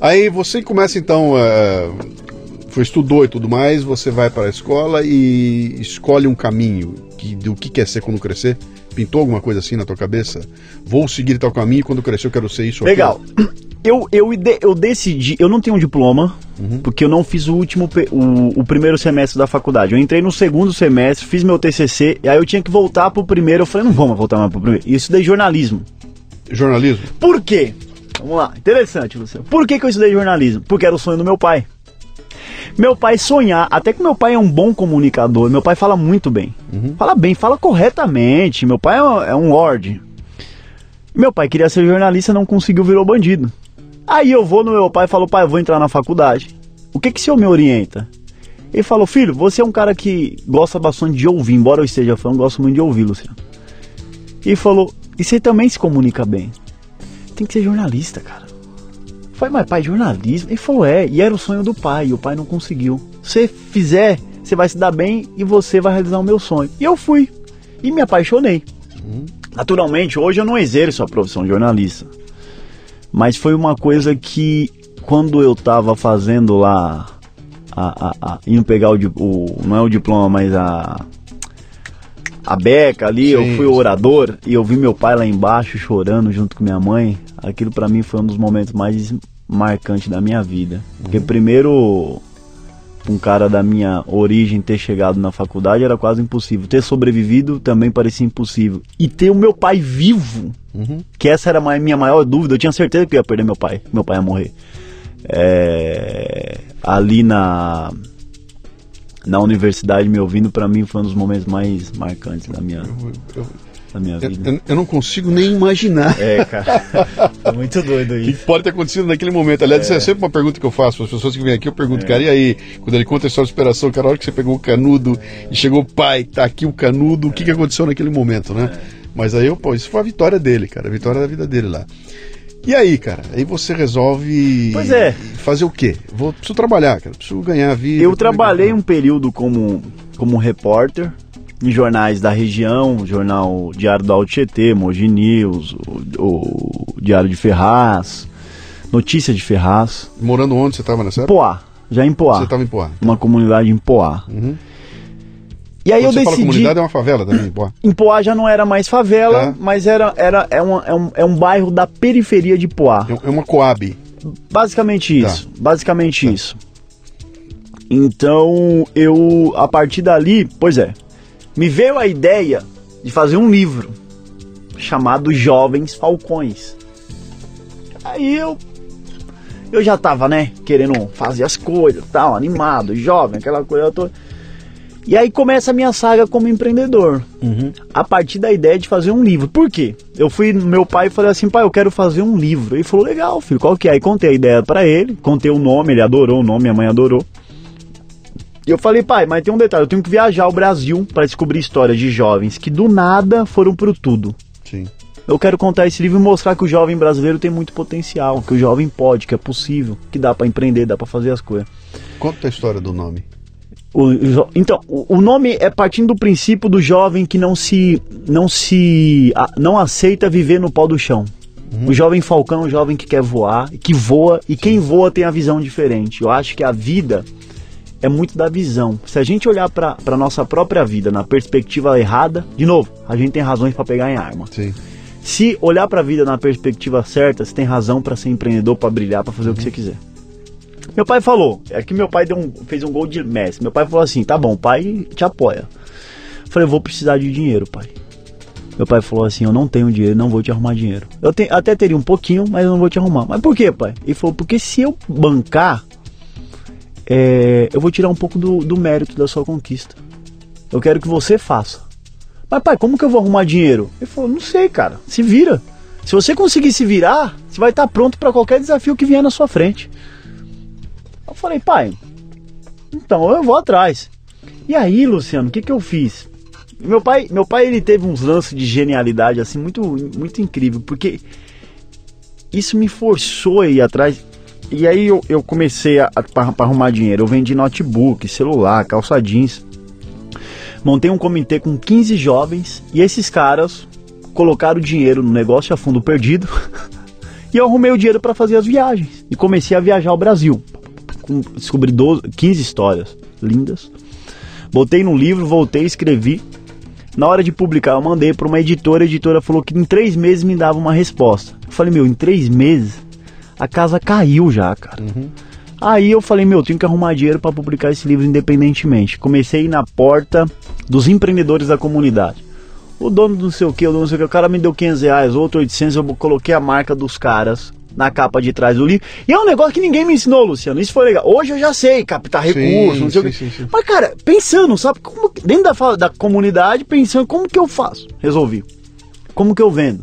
Aí você começa então, uh, foi estudou e tudo mais, você vai para a escola e escolhe um caminho que, do que quer ser quando crescer. Pintou alguma coisa assim na tua cabeça? Vou seguir tal caminho, quando crescer eu quero ser isso. Legal. Eu, eu, eu decidi, eu não tenho um diploma, uhum. porque eu não fiz o último, o, o, primeiro semestre da faculdade. Eu entrei no segundo semestre, fiz meu TCC, e aí eu tinha que voltar pro primeiro. Eu falei, não vamos voltar mais pro primeiro. E eu estudei jornalismo. Jornalismo? Por quê? Vamos lá, interessante, Luciano. Por que, que eu estudei jornalismo? Porque era o sonho do meu pai. Meu pai sonhar, até que meu pai é um bom comunicador, meu pai fala muito bem. Uhum. Fala bem, fala corretamente. Meu pai é um lord. Meu pai queria ser jornalista, não conseguiu, virou bandido. Aí eu vou no meu pai e falo, pai, eu vou entrar na faculdade. O que que o senhor me orienta? Ele falou, filho, você é um cara que gosta bastante de ouvir, embora eu esteja falando, gosto muito de ouvir, Luciano. E falou, e você também se comunica bem. Tem que ser jornalista, cara. Foi mas pai, jornalismo? Ele falou, é, e era o sonho do pai, e o pai não conseguiu. Se fizer, você vai se dar bem e você vai realizar o meu sonho. E eu fui. E me apaixonei. Uhum. Naturalmente, hoje eu não exerço a profissão de jornalista. Mas foi uma coisa que quando eu tava fazendo lá a, a, a indo pegar o, o, não é o diploma, mas a a beca ali, sim, eu fui orador e eu vi meu pai lá embaixo chorando junto com minha mãe. Aquilo para mim foi um dos momentos mais marcantes da minha vida. Uhum. Porque primeiro um cara da minha origem ter chegado na faculdade era quase impossível. Ter sobrevivido também parecia impossível. E ter o meu pai vivo, uhum. que essa era a minha maior dúvida. Eu tinha certeza que eu ia perder meu pai, meu pai ia morrer. É, ali na na universidade me ouvindo para mim foi um dos momentos mais marcantes da minha eu, eu, da minha vida. Eu, eu, não consigo nem imaginar. É, cara. É muito doido isso. O que pode ter acontecido naquele momento. Aliás, é. é sempre uma pergunta que eu faço para as pessoas que vêm aqui. Eu pergunto, é. cara, e aí? Quando ele conta a história de superação, cara, a hora que você pegou o canudo e chegou pai, tá aqui o canudo, o que, que aconteceu naquele momento, né? É. Mas aí, eu, pô, isso foi a vitória dele, cara. A vitória da vida dele lá. E aí, cara? Aí você resolve pois é. fazer o quê? Vou, preciso trabalhar, cara. Preciso ganhar a vida. Eu trabalhei um período como, como repórter em jornais da região, jornal Diário do Alto Tietê, Mogi News, o, o, Diário de Ferraz, Notícia de Ferraz. Morando onde você estava nessa época? Poá, já em Poá. Você estava em Poá. Uma comunidade em Poá. Uhum. E aí Quando eu você decidi. Fala comunidade é uma favela também, em Poá. Em Poá já não era mais favela, é. mas era, era é, uma, é, um, é um bairro da periferia de Poá. É, é uma Coab. Basicamente tá. isso. Tá. Basicamente tá. isso. Então eu, a partir dali, pois é, me veio a ideia de fazer um livro chamado Jovens Falcões. Aí eu eu já tava, né, querendo fazer as coisas, tal, animado, jovem, aquela coisa toda. E aí começa a minha saga como empreendedor. Uhum. A partir da ideia de fazer um livro. Por quê? Eu fui no meu pai e falei assim, pai, eu quero fazer um livro. Ele falou, legal, filho, qual que é? Aí contei a ideia para ele, contei o nome, ele adorou o nome, minha mãe adorou. E eu falei, pai, mas tem um detalhe, eu tenho que viajar ao Brasil para descobrir histórias de jovens que do nada foram pro tudo. Sim. Eu quero contar esse livro e mostrar que o jovem brasileiro tem muito potencial, que o jovem pode, que é possível, que dá para empreender, dá para fazer as coisas. Conta a história do nome. O, então, o, nome é partindo do princípio do jovem que não se não se não aceita viver no pó do chão. Uhum. O jovem falcão é o jovem que quer voar, que voa e quem voa tem a visão diferente. Eu acho que a vida é muito da visão. Se a gente olhar para a nossa própria vida na perspectiva errada, de novo, a gente tem razões para pegar em arma. Sim. Se olhar para a vida na perspectiva certa, você tem razão para ser empreendedor, para brilhar, para fazer uhum. o que você quiser. Meu pai falou, é que meu pai um, fez um gol de mestre. Meu pai falou assim: tá bom, pai te apoia. Falei, vou precisar de dinheiro, pai. Meu pai falou assim: Eu não tenho dinheiro, não vou te arrumar dinheiro. Eu te, até teria um pouquinho, mas eu não vou te arrumar. Mas por quê, pai? Ele falou: Porque se eu bancar, é, eu vou tirar um pouco do, do mérito da sua conquista. Eu quero que você faça. Mas, pai, como que eu vou arrumar dinheiro? Ele falou: Não sei, cara. Se vira. Se você conseguir se virar, você vai estar pronto para qualquer desafio que vier na sua frente. Eu falei: Pai, então eu vou atrás. E aí, Luciano, o que, que eu fiz? Meu pai, meu pai ele teve uns lances de genialidade assim muito muito incrível, porque isso me forçou a ir atrás. E aí eu, eu comecei a, para arrumar dinheiro. Eu vendi notebook, celular, calça jeans. Montei um comitê com 15 jovens e esses caras colocaram dinheiro no negócio a fundo perdido. e eu arrumei o dinheiro para fazer as viagens. E comecei a viajar ao Brasil. Descobri 12, 15 histórias lindas. Botei no livro, voltei, escrevi na hora de publicar, eu mandei para uma editora, a editora falou que em três meses me dava uma resposta. Eu falei, meu, em três meses a casa caiu já, cara. Uhum. Aí eu falei, meu, tenho que arrumar dinheiro para publicar esse livro independentemente. Comecei na porta dos empreendedores da comunidade. O dono do não sei o que, o dono não sei o que, o cara me deu 500 reais, outro 800, eu coloquei a marca dos caras na capa de trás do livro. E é um negócio que ninguém me ensinou, Luciano. Isso foi legal. Hoje eu já sei captar recursos, não sei sim, o quê. Sim, Mas, cara, pensando, sabe? Como, dentro da, da comunidade, pensando como que eu faço. Resolvi. Como que eu vendo?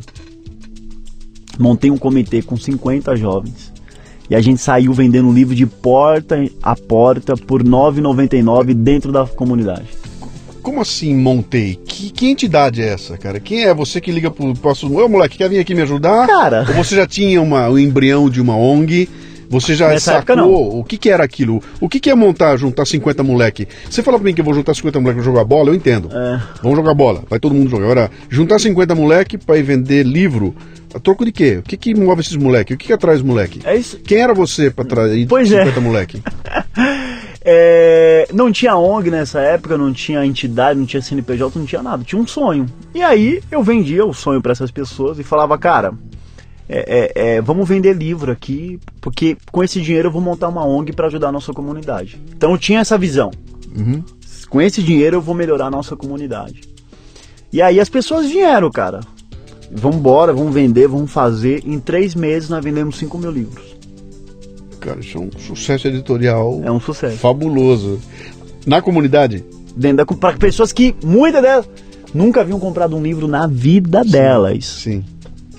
Montei um comitê com 50 jovens. E a gente saiu vendendo livro de porta a porta por R$ 9,99 dentro da comunidade. Como assim montei? Que, que entidade é essa, cara? Quem é você que liga pro próximo? Ô moleque, quer vir aqui me ajudar? Cara. Ou você já tinha uma, um embrião de uma ONG? Você já Nessa sacou o que, que era aquilo? O que, que é montar, juntar 50 moleque? Você fala pra mim que eu vou juntar 50 moleque pra jogar bola, eu entendo. É. Vamos jogar bola, vai todo mundo jogar. Agora, juntar 50 moleque pra ir vender livro, a troco de quê? O que, que move esses moleque? O que, que atrai os moleque? É isso. Quem era você pra trazer 50 é. moleque? É, não tinha ONG nessa época, não tinha entidade, não tinha CNPJ, não tinha nada. Tinha um sonho. E aí eu vendia o sonho para essas pessoas e falava, cara, é, é, é, vamos vender livro aqui, porque com esse dinheiro eu vou montar uma ONG para ajudar a nossa comunidade. Então eu tinha essa visão. Uhum. Com esse dinheiro eu vou melhorar a nossa comunidade. E aí as pessoas vieram, cara. Vamos embora, vamos vender, vamos fazer. Em três meses nós vendemos 5 mil livros cara. Isso é um sucesso editorial. É um sucesso. Fabuloso. Na comunidade? Dentro da para pessoas que muitas delas nunca haviam comprado um livro na vida sim, delas. Sim.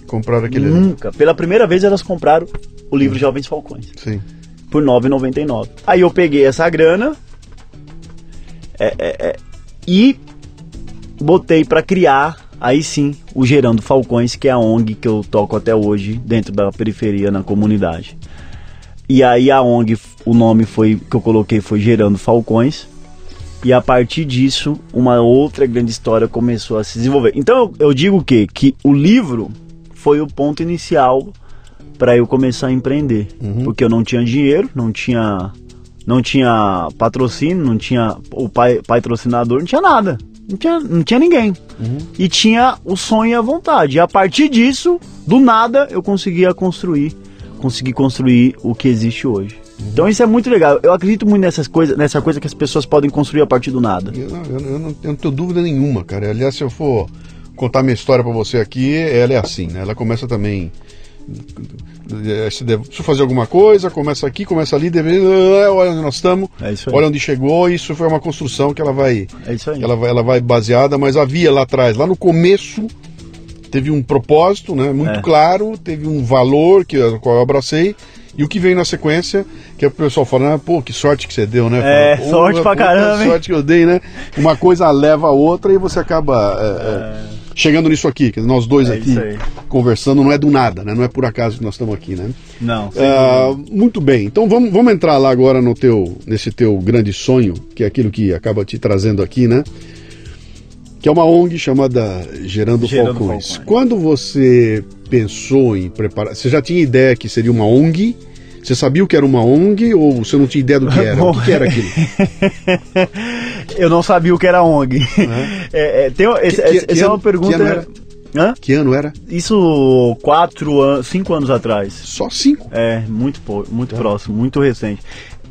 Compraram aquele. Nunca. Pela primeira vez elas compraram o livro sim. Jovens Falcões. Sim. Por R$ 9,99. Aí eu peguei essa grana é, é, é, e botei para criar aí sim o Gerando Falcões, que é a ONG que eu toco até hoje dentro da periferia na comunidade. E aí a ONG, o nome foi que eu coloquei foi Gerando Falcões. E a partir disso, uma outra grande história começou a se desenvolver. Então eu digo o quê? Que o livro foi o ponto inicial para eu começar a empreender. Uhum. Porque eu não tinha dinheiro, não tinha não tinha patrocínio, não tinha o pai, patrocinador, não tinha nada. Não tinha, não tinha ninguém. Uhum. E tinha o sonho e a vontade. E a partir disso, do nada, eu conseguia construir conseguir construir o que existe hoje. Então isso é muito legal. Eu acredito muito nessas coisas, nessa coisa que as pessoas podem construir a partir do nada. Eu, eu, eu, não, eu não tenho dúvida nenhuma, cara. Aliás, se eu for contar minha história para você aqui, ela é assim, né? Ela começa também é, se deve, se fazer alguma coisa, começa aqui, começa ali, deve, olha onde nós estamos, é olha onde chegou, isso foi uma construção que ela vai, é isso aí. Ela, vai, ela vai baseada, mas havia lá atrás, lá no começo, teve um propósito né, muito é. claro, teve um valor que qual eu abracei. E o que vem na sequência, que é o pessoal falando, ah, pô, que sorte que você deu, né? É, Fala, sorte pra caramba. Que sorte que eu dei, né? Uma coisa leva a outra e você acaba é, é. é. chegando nisso aqui, que nós dois é aqui conversando, não é do nada, né? Não é por acaso que nós estamos aqui, né? Não. Ah, muito bem, então vamos, vamos entrar lá agora no teu, nesse teu grande sonho, que é aquilo que acaba te trazendo aqui, né? Que é uma ONG chamada Gerando, Gerando Falcões. Falcões. Quando você pensou em preparar, você já tinha ideia que seria uma ONG? Você sabia o que era uma ONG ou você não tinha ideia do que era? Bom, o que, que, era aquilo? eu não sabia o que era ONG. É, é, tem, esse, que, essa é uma pergunta. Hã? Que ano era? Isso quatro anos, cinco anos atrás. Só cinco? É, muito, muito é. próximo, muito recente.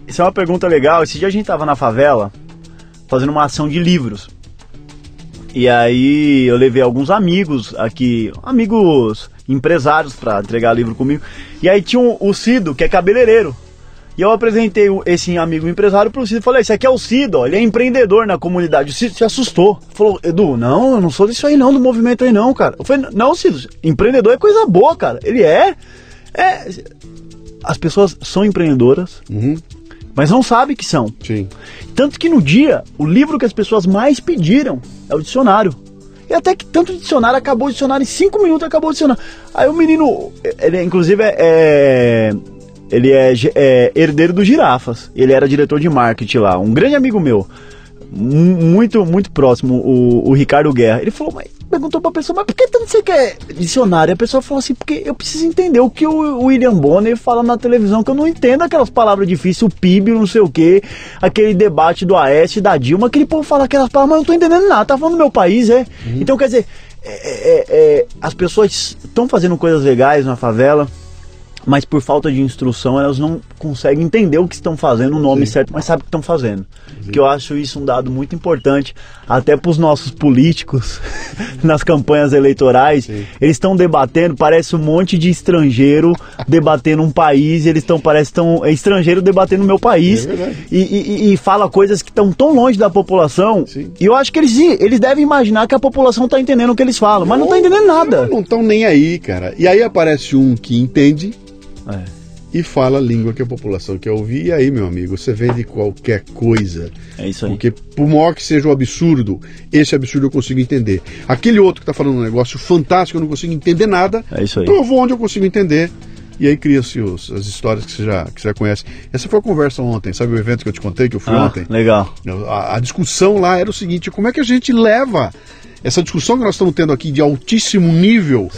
Isso é uma pergunta legal. Esse dia a gente tava na favela fazendo uma ação de livros. E aí eu levei alguns amigos aqui, amigos empresários para entregar livro comigo. E aí tinha o Cido, que é cabeleireiro. E eu apresentei esse amigo empresário pro Cido. Falei, esse aqui é o Cido, ó, ele é empreendedor na comunidade. O Cido se assustou. Falou, Edu, não, eu não sou disso aí não, do movimento aí não, cara. Eu falei, não, Cido, empreendedor é coisa boa, cara. Ele é. é... As pessoas são empreendedoras, uhum. Mas não sabem que são. Sim. Tanto que no dia, o livro que as pessoas mais pediram é o dicionário. E até que tanto dicionário acabou o dicionário em cinco minutos acabou o dicionário. Aí o menino, ele inclusive é, é ele é, é, herdeiro do Girafas. Ele era diretor de marketing lá, um grande amigo meu, muito muito próximo, o, o Ricardo Guerra. Ele falou, mas perguntou pra pessoa, mas por que tanto você quer dicionário? A pessoa falou assim, porque eu preciso entender o que o William Bonner fala na televisão, que eu não entendo aquelas palavras difíceis, o PIB, não sei o que, aquele debate do Aécio da Dilma, aquele povo fala aquelas palavras, mas eu não tô entendendo nada, tá falando do meu país, é? Uhum. Então, quer dizer, é, é, é, as pessoas estão fazendo coisas legais na favela, mas por falta de instrução elas não conseguem entender o que estão fazendo, o nome Sim. certo, mas sabem o que estão fazendo. Sim. Que eu acho isso um dado muito importante, até para os nossos políticos nas campanhas eleitorais. Sim. Eles estão debatendo, parece um monte de estrangeiro debatendo um país, eles estão, parece tão é estrangeiro debatendo o meu país é e, e, e, fala coisas que estão tão longe da população. E eu acho que eles, eles devem imaginar que a população está entendendo o que eles falam, mas não está entendendo nada. Não estão nem aí, cara. E aí aparece um que entende é. E fala a língua que a população quer ouvir, e aí, meu amigo, você vende qualquer coisa. É isso aí. Porque, por maior que seja o absurdo, esse absurdo eu consigo entender. Aquele outro que está falando um negócio fantástico, eu não consigo entender nada. É isso aí. Provou onde eu consigo entender. E aí cria-se as histórias que você, já, que você já conhece. Essa foi a conversa ontem, sabe o evento que eu te contei, que eu fui ah, ontem? Legal. A, a discussão lá era o seguinte: como é que a gente leva essa discussão que nós estamos tendo aqui de altíssimo nível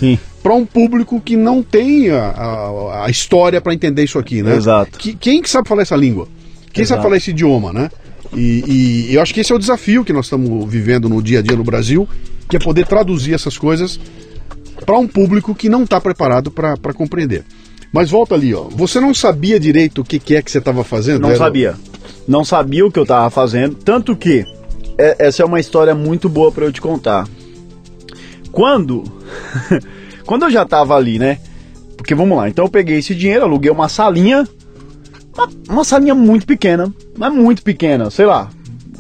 para um público que não tem a, a, a história para entender isso aqui, né? Exato. Que, quem que sabe falar essa língua? Quem Exato. sabe falar esse idioma, né? E, e, eu acho que esse é o desafio que nós estamos vivendo no dia a dia no Brasil, que é poder traduzir essas coisas para um público que não está preparado para compreender. Mas volta ali, ó. Você não sabia direito o que, que é que você estava fazendo? Não Era... sabia. Não sabia o que eu estava fazendo, tanto que é, essa é uma história muito boa para eu te contar. Quando quando eu já tava ali, né? Porque vamos lá, então eu peguei esse dinheiro, aluguei uma salinha, uma, uma salinha muito pequena, mas muito pequena, sei lá,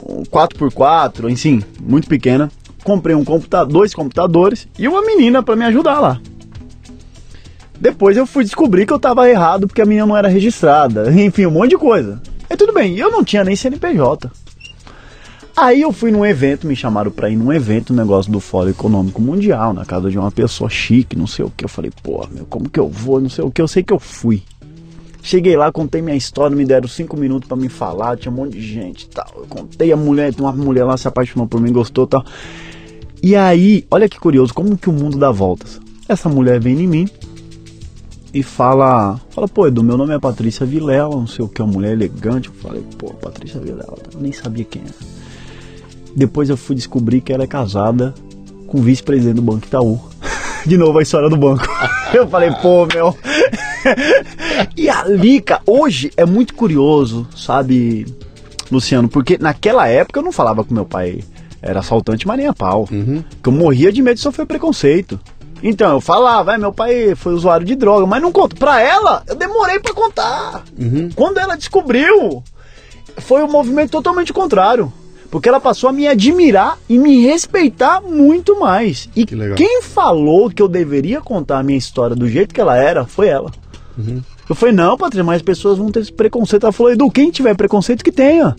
um 4x4, enfim, muito pequena. Comprei um computador, dois computadores e uma menina para me ajudar lá. Depois eu fui descobrir que eu tava errado porque a menina não era registrada, enfim, um monte de coisa. E tudo bem, eu não tinha nem CNPJ. Aí eu fui num evento, me chamaram pra ir num evento, um negócio do Fórum Econômico Mundial, na casa de uma pessoa chique, não sei o que. Eu falei, pô, meu, como que eu vou? Não sei o que. Eu sei que eu fui. Cheguei lá, contei minha história, me deram cinco minutos para me falar, tinha um monte de gente tal. Eu contei a mulher, uma mulher lá se apaixonou por mim, gostou tal. E aí, olha que curioso, como que o mundo dá voltas. Essa mulher vem em mim e fala, fala, pô, Edu, meu nome é Patrícia Vilela, não sei o que, uma mulher elegante. Eu falei, pô, Patrícia Vilela, eu nem sabia quem era. Depois eu fui descobrir que ela é casada com o vice-presidente do Banco Itaú. De novo a história do banco. Eu falei, pô, meu. e a Lica, hoje é muito curioso, sabe, Luciano? Porque naquela época eu não falava com meu pai era assaltante, mas nem a pau. Uhum. Que eu morria de medo de sofrer preconceito. Então, eu falava, meu pai foi usuário de droga, mas não conto. Pra ela, eu demorei para contar. Uhum. Quando ela descobriu, foi um movimento totalmente contrário. Porque ela passou a me admirar e me respeitar muito mais. E que quem falou que eu deveria contar a minha história do jeito que ela era foi ela. Uhum. Eu falei, não, Patrícia, mas as pessoas vão ter esse preconceito. Ela falou, Edu, quem tiver preconceito que tenha.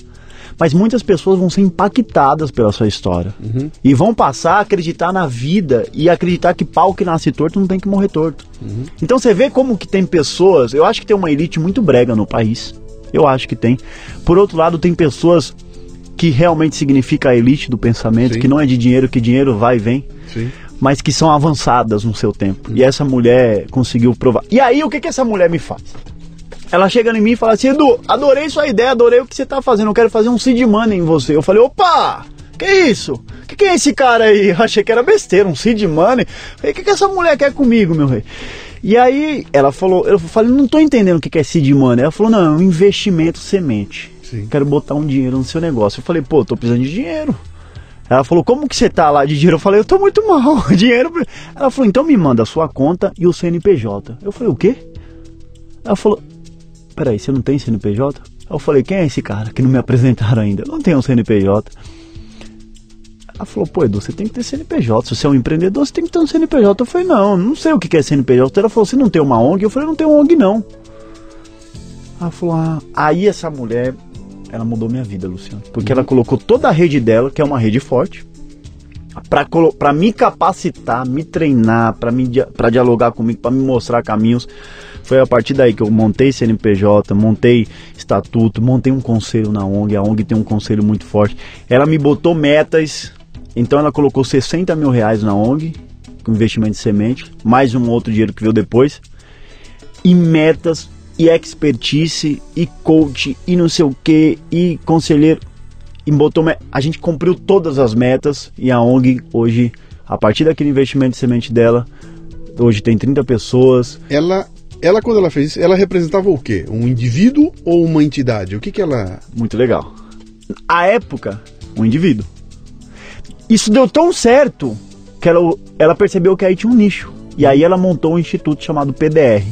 Mas muitas pessoas vão ser impactadas pela sua história. Uhum. E vão passar a acreditar na vida e acreditar que pau que nasce torto não tem que morrer torto. Uhum. Então você vê como que tem pessoas. Eu acho que tem uma elite muito brega no país. Eu acho que tem. Por outro lado, tem pessoas que realmente significa a elite do pensamento, Sim. que não é de dinheiro, que dinheiro vai e vem. Sim. Mas que são avançadas no seu tempo. Hum. E essa mulher conseguiu provar. E aí, o que, que essa mulher me faz? Ela chega em mim e fala assim: Edu, adorei sua ideia, adorei o que você está fazendo, eu quero fazer um seed money em você. Eu falei: opa! Que isso? Que que é esse cara aí? Eu achei que era besteira, um seed money. Falei, que que essa mulher quer comigo, meu rei? E aí ela falou, eu falei, não tô entendendo o que é seed money. Ela falou, não, é um investimento semente. Sim. Quero botar um dinheiro no seu negócio. Eu falei, pô, tô precisando de dinheiro. Ela falou, como que você tá lá de dinheiro? Eu falei, eu tô muito mal, dinheiro. Ela falou, então me manda a sua conta e o CNPJ. Eu falei, o quê? Ela falou, peraí, você não tem CNPJ? Eu falei, quem é esse cara que não me apresentaram ainda? Eu não tenho um CNPJ. Ela falou, pô, Edu, você tem que ter CNPJ. Se você é um empreendedor, você tem que ter um CNPJ. Eu falei, não, não sei o que é CNPJ. Ela falou, você não tem uma ONG? Eu falei, não tenho ONG, não. Ela falou, ah, aí essa mulher, ela mudou minha vida, Luciano. Porque ela colocou toda a rede dela, que é uma rede forte, para me capacitar, me treinar, para dialogar comigo, para me mostrar caminhos. Foi a partir daí que eu montei CNPJ, montei estatuto, montei um conselho na ONG. A ONG tem um conselho muito forte. Ela me botou metas, então ela colocou 60 mil reais na ONG, com investimento de semente, mais um outro dinheiro que veio depois, e metas, e expertise, e coach, e não sei o que, e conselheiro. E botou, a gente cumpriu todas as metas e a ONG hoje, a partir daquele investimento de semente dela, hoje tem 30 pessoas. Ela ela, quando ela fez isso, ela representava o quê? Um indivíduo ou uma entidade? O que, que ela. Muito legal. A época, um indivíduo. Isso deu tão certo que ela, ela percebeu que aí tinha um nicho. E aí ela montou um instituto chamado PDR,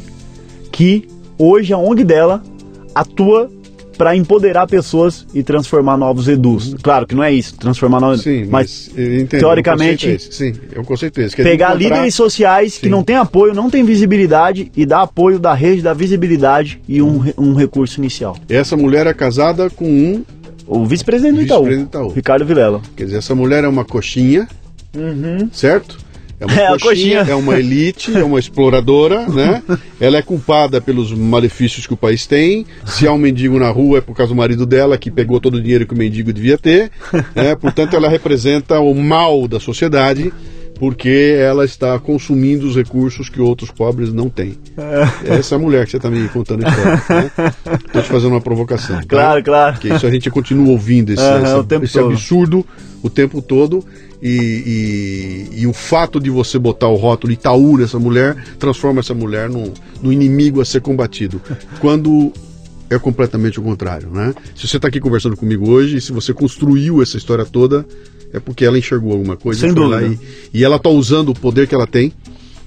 que hoje a ONG dela atua para empoderar pessoas e transformar novos edus. Claro que não é isso, transformar novos, sim, mas, mas teoricamente, é sim, é o conceito esse. pegar encontrar... líderes sociais sim. que não têm apoio, não têm visibilidade e dar apoio da rede da visibilidade e um, um recurso inicial. Essa mulher é casada com um o vice-presidente do Itaú, vice Itaú, Ricardo Vilela. Quer dizer, essa mulher é uma coxinha, uhum. certo? É uma é, coxinha, coxinha, é uma elite, é uma exploradora, né? Ela é culpada pelos malefícios que o país tem. Se há um mendigo na rua é por causa do marido dela que pegou todo o dinheiro que o mendigo devia ter. Né? Portanto, ela representa o mal da sociedade porque ela está consumindo os recursos que outros pobres não têm. É essa mulher que você está me contando a história. Estou né? te fazendo uma provocação. Tá? Claro, claro. Porque isso a gente continua ouvindo esse, uhum, essa, esse absurdo o tempo todo. E, e, e, o fato de você botar o rótulo Itaú nessa mulher transforma essa mulher num, num inimigo a ser combatido. Quando é completamente o contrário, né? Se você está aqui conversando comigo hoje, e se você construiu essa história toda, é porque ela enxergou alguma coisa. Sem dúvida. E, e, ela está usando o poder que ela tem,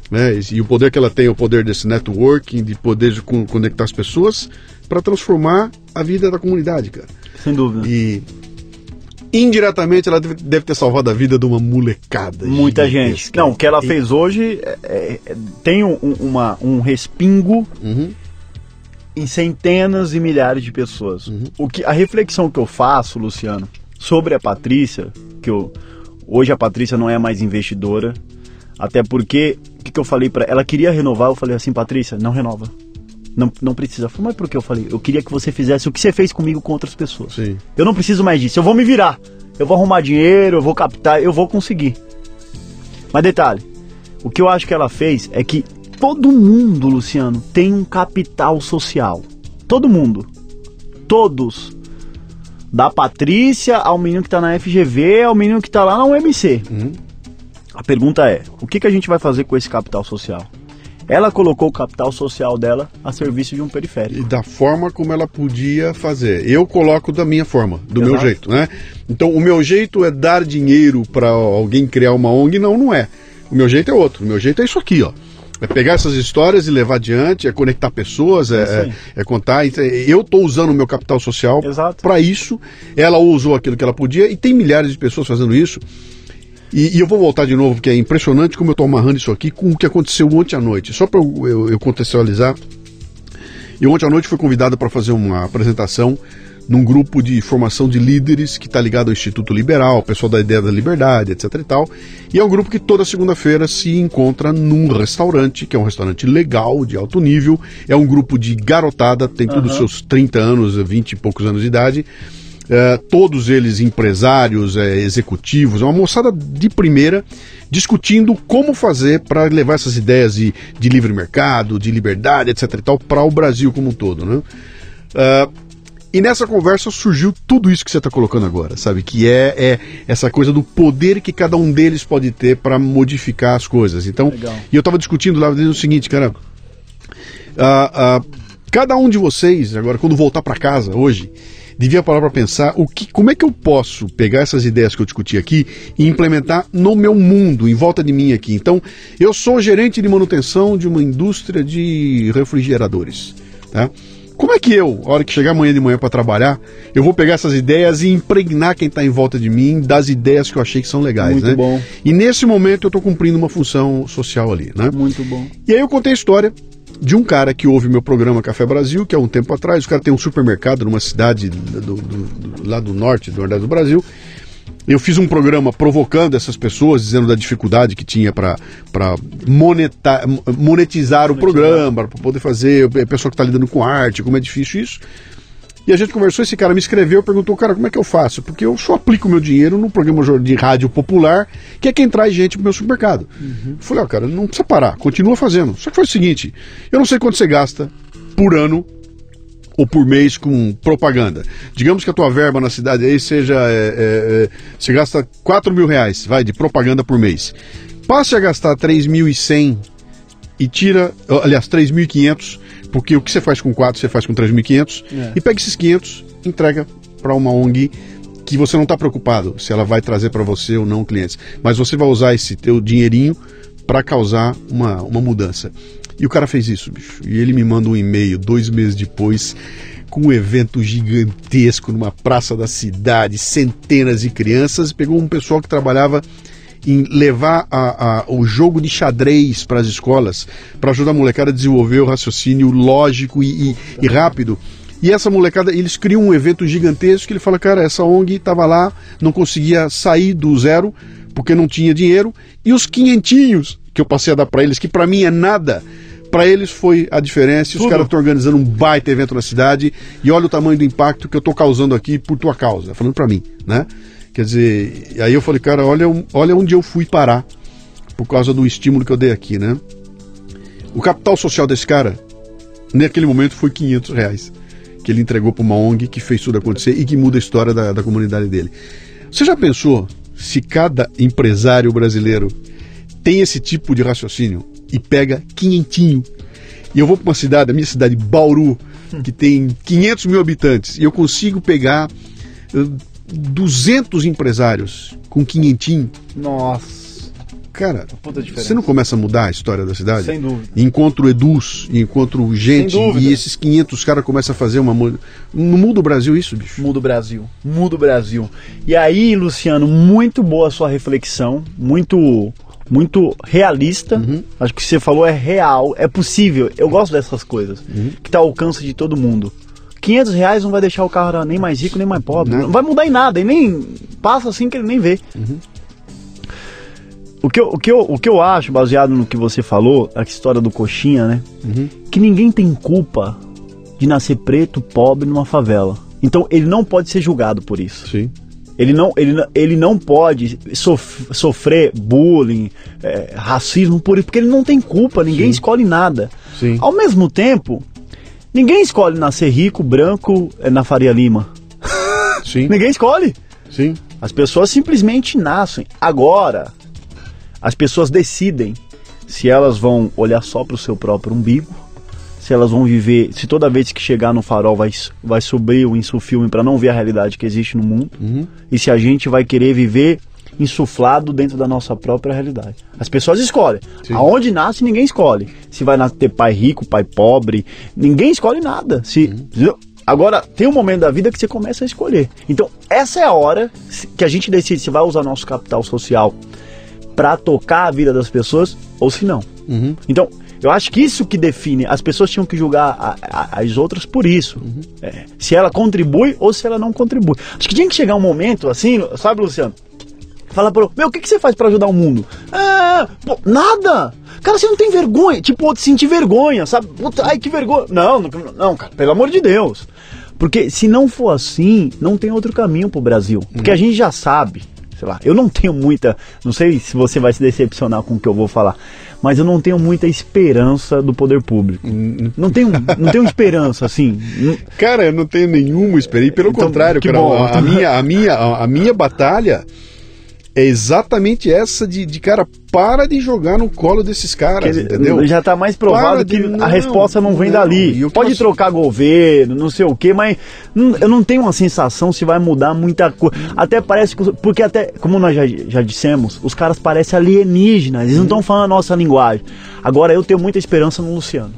né? E, o poder que ela tem é o poder desse networking, de poder de conectar as pessoas para transformar a vida da comunidade, cara. Sem dúvida. E indiretamente ela deve ter salvado a vida de uma molecada. Muita gente. Não, o que ela fez hoje é, é, é, tem um, uma, um respingo uhum. em centenas e milhares de pessoas. Uhum. O que, a reflexão que eu faço, Luciano, sobre a Patrícia, que eu, hoje a Patrícia não é mais investidora, até porque, o que, que eu falei para ela? queria renovar, eu falei assim, Patrícia, não renova. Não, não precisa. Falei, mas por que eu falei? Eu queria que você fizesse o que você fez comigo com outras pessoas. Sim. Eu não preciso mais disso. Eu vou me virar. Eu vou arrumar dinheiro, eu vou captar, eu vou conseguir. Mas detalhe, o que eu acho que ela fez é que todo mundo, Luciano, tem um capital social. Todo mundo. Todos. Da Patrícia ao menino que está na FGV, ao menino que está lá na UMC. Uhum. A pergunta é: o que, que a gente vai fazer com esse capital social? Ela colocou o capital social dela a serviço de um periférico. E da forma como ela podia fazer. Eu coloco da minha forma, do Exato. meu jeito, né? Então, o meu jeito é dar dinheiro para alguém criar uma ONG? Não, não é. O meu jeito é outro. O meu jeito é isso aqui, ó. É pegar essas histórias e levar adiante, é conectar pessoas, é, é, é contar. Eu estou usando o meu capital social para isso. Ela usou aquilo que ela podia e tem milhares de pessoas fazendo isso. E, e, eu vou voltar de novo, porque é impressionante como eu estou amarrando isso aqui com o que aconteceu ontem à noite. Só para eu, eu, eu, contextualizar. Eu ontem à noite fui convidado para fazer uma apresentação num grupo de formação de líderes que está ligado ao Instituto Liberal, pessoal da Ideia da Liberdade, etc e tal. E é um grupo que toda segunda-feira se encontra num restaurante, que é um restaurante legal, de alto nível. É um grupo de garotada, tem todos os seus 30 anos, 20 e poucos anos de idade é, todos eles empresários, é, executivos, é uma moçada de primeira discutindo como fazer para levar essas ideias de, de, livre mercado, de liberdade, etc. e tal, para o Brasil como um todo. Né? Uh, E nessa conversa surgiu tudo isso que você está colocando agora, sabe? Que é, é, essa coisa do poder que cada um deles pode ter para modificar as coisas. Então, Legal. e eu estava discutindo lá o seguinte, cara. Uh, uh, cada um de vocês, agora, quando voltar para casa hoje, devia parar para pensar o que, como é que eu posso pegar essas ideias que eu discuti aqui e implementar no meu mundo, em volta de mim aqui. Então, eu sou gerente de manutenção de uma indústria de refrigeradores, tá? Como é que eu, a hora que chegar amanhã de manhã para trabalhar, eu vou pegar essas ideias e impregnar quem está em volta de mim das ideias que eu achei que são legais, Muito né? bom. E nesse momento eu estou cumprindo uma função social ali, né? Muito bom. E aí eu contei a história de um cara que ouve meu programa Café Brasil, que há um tempo atrás, o cara tem um supermercado numa cidade do, do, do, lá do norte, do nordeste do Brasil, eu fiz um programa provocando essas pessoas, dizendo da dificuldade que tinha para monetizar, monetizar o programa, para poder fazer, a pessoa que está lidando com arte, como é difícil isso. E a gente conversou, esse cara me escreveu, perguntou, cara, como é que eu faço? Porque eu só aplico meu dinheiro num programa de rádio popular, que é quem traz gente pro meu supermercado. Uhum. Eu falei, ó, oh, cara, não precisa parar, continua fazendo. Só que faz o seguinte, eu não sei quanto você gasta por ano ou por mês com propaganda. Digamos que a tua verba na cidade aí seja. É, é, é você gasta 4 mil reais, vai, de propaganda por mês. Passe a gastar 3.100 e tira. Aliás, 3.500, porque o que você faz com 4 você faz com 3.500. É. E pega esses 500, entrega para uma ONG que você não está preocupado se ela vai trazer para você ou não clientes. Mas você vai usar esse teu dinheirinho para causar uma, uma mudança. E o cara fez isso, bicho. E ele me manda um e-mail dois meses depois com um evento gigantesco numa praça da cidade, centenas de crianças. Pegou um pessoal que trabalhava em levar a, a, o jogo de xadrez para as escolas, para ajudar a molecada a desenvolver o raciocínio lógico e, e, e rápido. E essa molecada, eles criam um evento gigantesco que ele fala, cara, essa ONG estava lá, não conseguia sair do zero porque não tinha dinheiro, e os quinhentinhos que eu passei a dar para eles, que para mim é nada, para eles foi a diferença. Os caras estão organizando um baita evento na cidade e olha o tamanho do impacto que eu estou causando aqui por tua causa, falando para mim, né? Quer dizer, aí eu falei, cara, olha, olha onde eu fui parar por causa do estímulo que eu dei aqui, né? O capital social desse cara, naquele momento, foi 500 reais que ele entregou para uma ONG que fez tudo acontecer e que muda a história da, da comunidade dele. Você já pensou se cada empresário brasileiro tem esse tipo de raciocínio e pega quinhentinho. E eu vou para uma cidade, a minha cidade, Bauru, que tem 500 mil habitantes, e eu consigo pegar uh, 200 empresários com quinhentinho. Nossa. Cara, você não começa a mudar a história da cidade? Sem dúvida. Encontro Eduz, encontro gente, e esses 500 caras começam a fazer uma. Não muda o Brasil isso, bicho? Muda o Brasil. Muda o Brasil. E aí, Luciano, muito boa a sua reflexão, muito muito realista. Uhum. Acho que o que você falou é real, é possível. Eu gosto dessas coisas, uhum. que está ao alcance de todo mundo. 500 reais não vai deixar o cara nem mais rico nem mais pobre. Não, não vai mudar em nada, e nem passa assim que ele nem vê. Uhum. O que, eu, o, que eu, o que eu acho, baseado no que você falou, a história do coxinha, né? Uhum. Que ninguém tem culpa de nascer preto, pobre numa favela. Então ele não pode ser julgado por isso. Sim. Ele não, ele, ele não pode sof sofrer bullying, é, racismo, por, porque ele não tem culpa, ninguém Sim. escolhe nada. Sim. Ao mesmo tempo, ninguém escolhe nascer rico, branco, é, na Faria Lima. Sim. ninguém escolhe. Sim. As pessoas simplesmente nascem. Agora, as pessoas decidem se elas vão olhar só para o seu próprio umbigo se elas vão viver, se toda vez que chegar no farol vai, vai subir o insufilme para não ver a realidade que existe no mundo, uhum. e se a gente vai querer viver insuflado dentro da nossa própria realidade. As pessoas escolhem. Sim. Aonde nasce, ninguém escolhe. Se vai ter pai rico, pai pobre, ninguém escolhe nada. Se, uhum. Agora, tem um momento da vida que você começa a escolher. Então, essa é a hora que a gente decide se vai usar nosso capital social para tocar a vida das pessoas ou se não. Uhum. Então, eu acho que isso que define. As pessoas tinham que julgar a, a, as outras por isso. Uhum. É, se ela contribui ou se ela não contribui. Acho que tinha que chegar um momento assim, sabe, Luciano? Fala pro meu, o que, que você faz para ajudar o mundo? Ah, pô, nada! Cara, você não tem vergonha, tipo, sentir vergonha, sabe? Puta, ai, que vergonha. Não, não, não, cara, pelo amor de Deus. Porque se não for assim, não tem outro caminho pro Brasil. Porque uhum. a gente já sabe, sei lá. Eu não tenho muita, não sei se você vai se decepcionar com o que eu vou falar, mas eu não tenho muita esperança do poder público. Hum. Não tenho, não tenho esperança, assim. Cara, eu não tenho nenhuma esperança. Pelo então, contrário, cara, bom. A, a, minha, a, minha, a minha batalha é exatamente essa de, de, cara, para de jogar no colo desses caras, entendeu? Já está mais provado de, que não, a resposta não vem não, dali. Pode nós... trocar governo, não sei o quê, mas não, eu não tenho uma sensação se vai mudar muita coisa. Até parece que, porque até, como nós já, já dissemos, os caras parecem alienígenas, eles não estão falando a nossa linguagem. Agora eu tenho muita esperança no Luciano.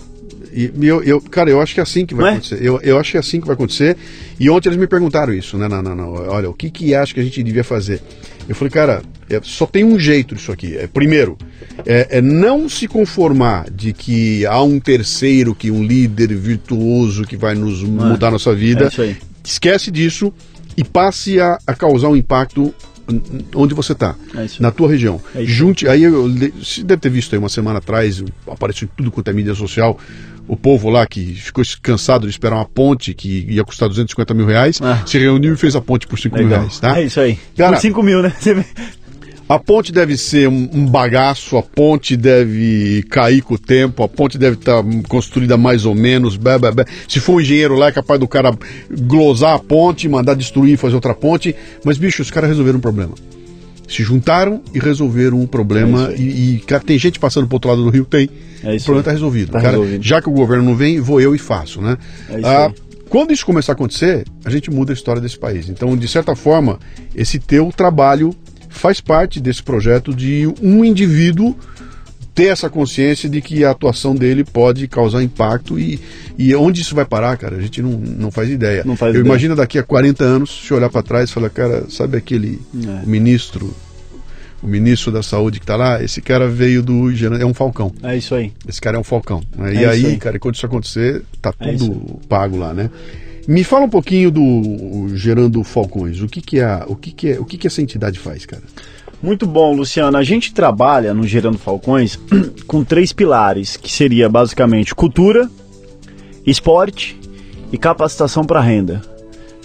E eu, eu, cara, eu acho que é assim que vai é? acontecer. Eu, eu acho que é assim que vai acontecer. E ontem eles me perguntaram isso, né? Não, não, não. Olha, o que que acha que a gente devia fazer? Eu falei, cara, é, só tem um jeito disso aqui. É, primeiro, é, é, não se conformar de que há um terceiro, que um líder virtuoso que vai nos é. mudar nossa vida. É Esquece disso e passe a, a causar um impacto onde você está, é na tua região. É Junte, aí eu, você deve ter visto aí uma semana atrás, apareceu tudo quanto é mídia social, o povo lá que ficou cansado de esperar uma ponte que ia custar 250 mil reais, ah. se reuniu e fez a ponte por 5 Legal. mil reais, tá? É isso aí. Cara, por 5 mil, né? A ponte deve ser um, bagaço, a ponte deve cair com o tempo, a ponte deve estar tá construída mais ou menos. Blá, blá, blá. Se for um engenheiro lá, é capaz do cara glosar a ponte, mandar destruir e fazer outra ponte. Mas, bicho, os caras resolveram um problema. Se juntaram e resolveram um problema. É e, e, cara, tem gente passando pro outro lado do rio? Tem. É o problema está resolvido. Tá cara, resolvido. Já que o governo não vem, vou eu e faço, né? É ah, quando isso começar a acontecer, a gente muda a história desse país. Então, de certa forma, esse teu trabalho faz parte desse projeto de um indivíduo ter essa consciência de que a atuação dele pode causar impacto e, e onde isso vai parar, cara, a gente não, não faz ideia. Não faz Eu ideia. imagino daqui a 40 anos, se olhar para trás e falar, cara, sabe aquele é. ministro, o ministro da saúde que está lá, esse cara veio do é um falcão. É isso aí. Esse cara é um falcão. Né? É e aí, aí, cara, quando isso acontecer, tá é tudo pago lá, né? Me fala um pouquinho do Gerando Falcões. O que, que é, o que, que é, o que, que essa entidade faz, cara? Muito bom, Luciano. A gente trabalha no Gerando Falcões com três pilares, que seria basicamente cultura, esporte e capacitação para renda.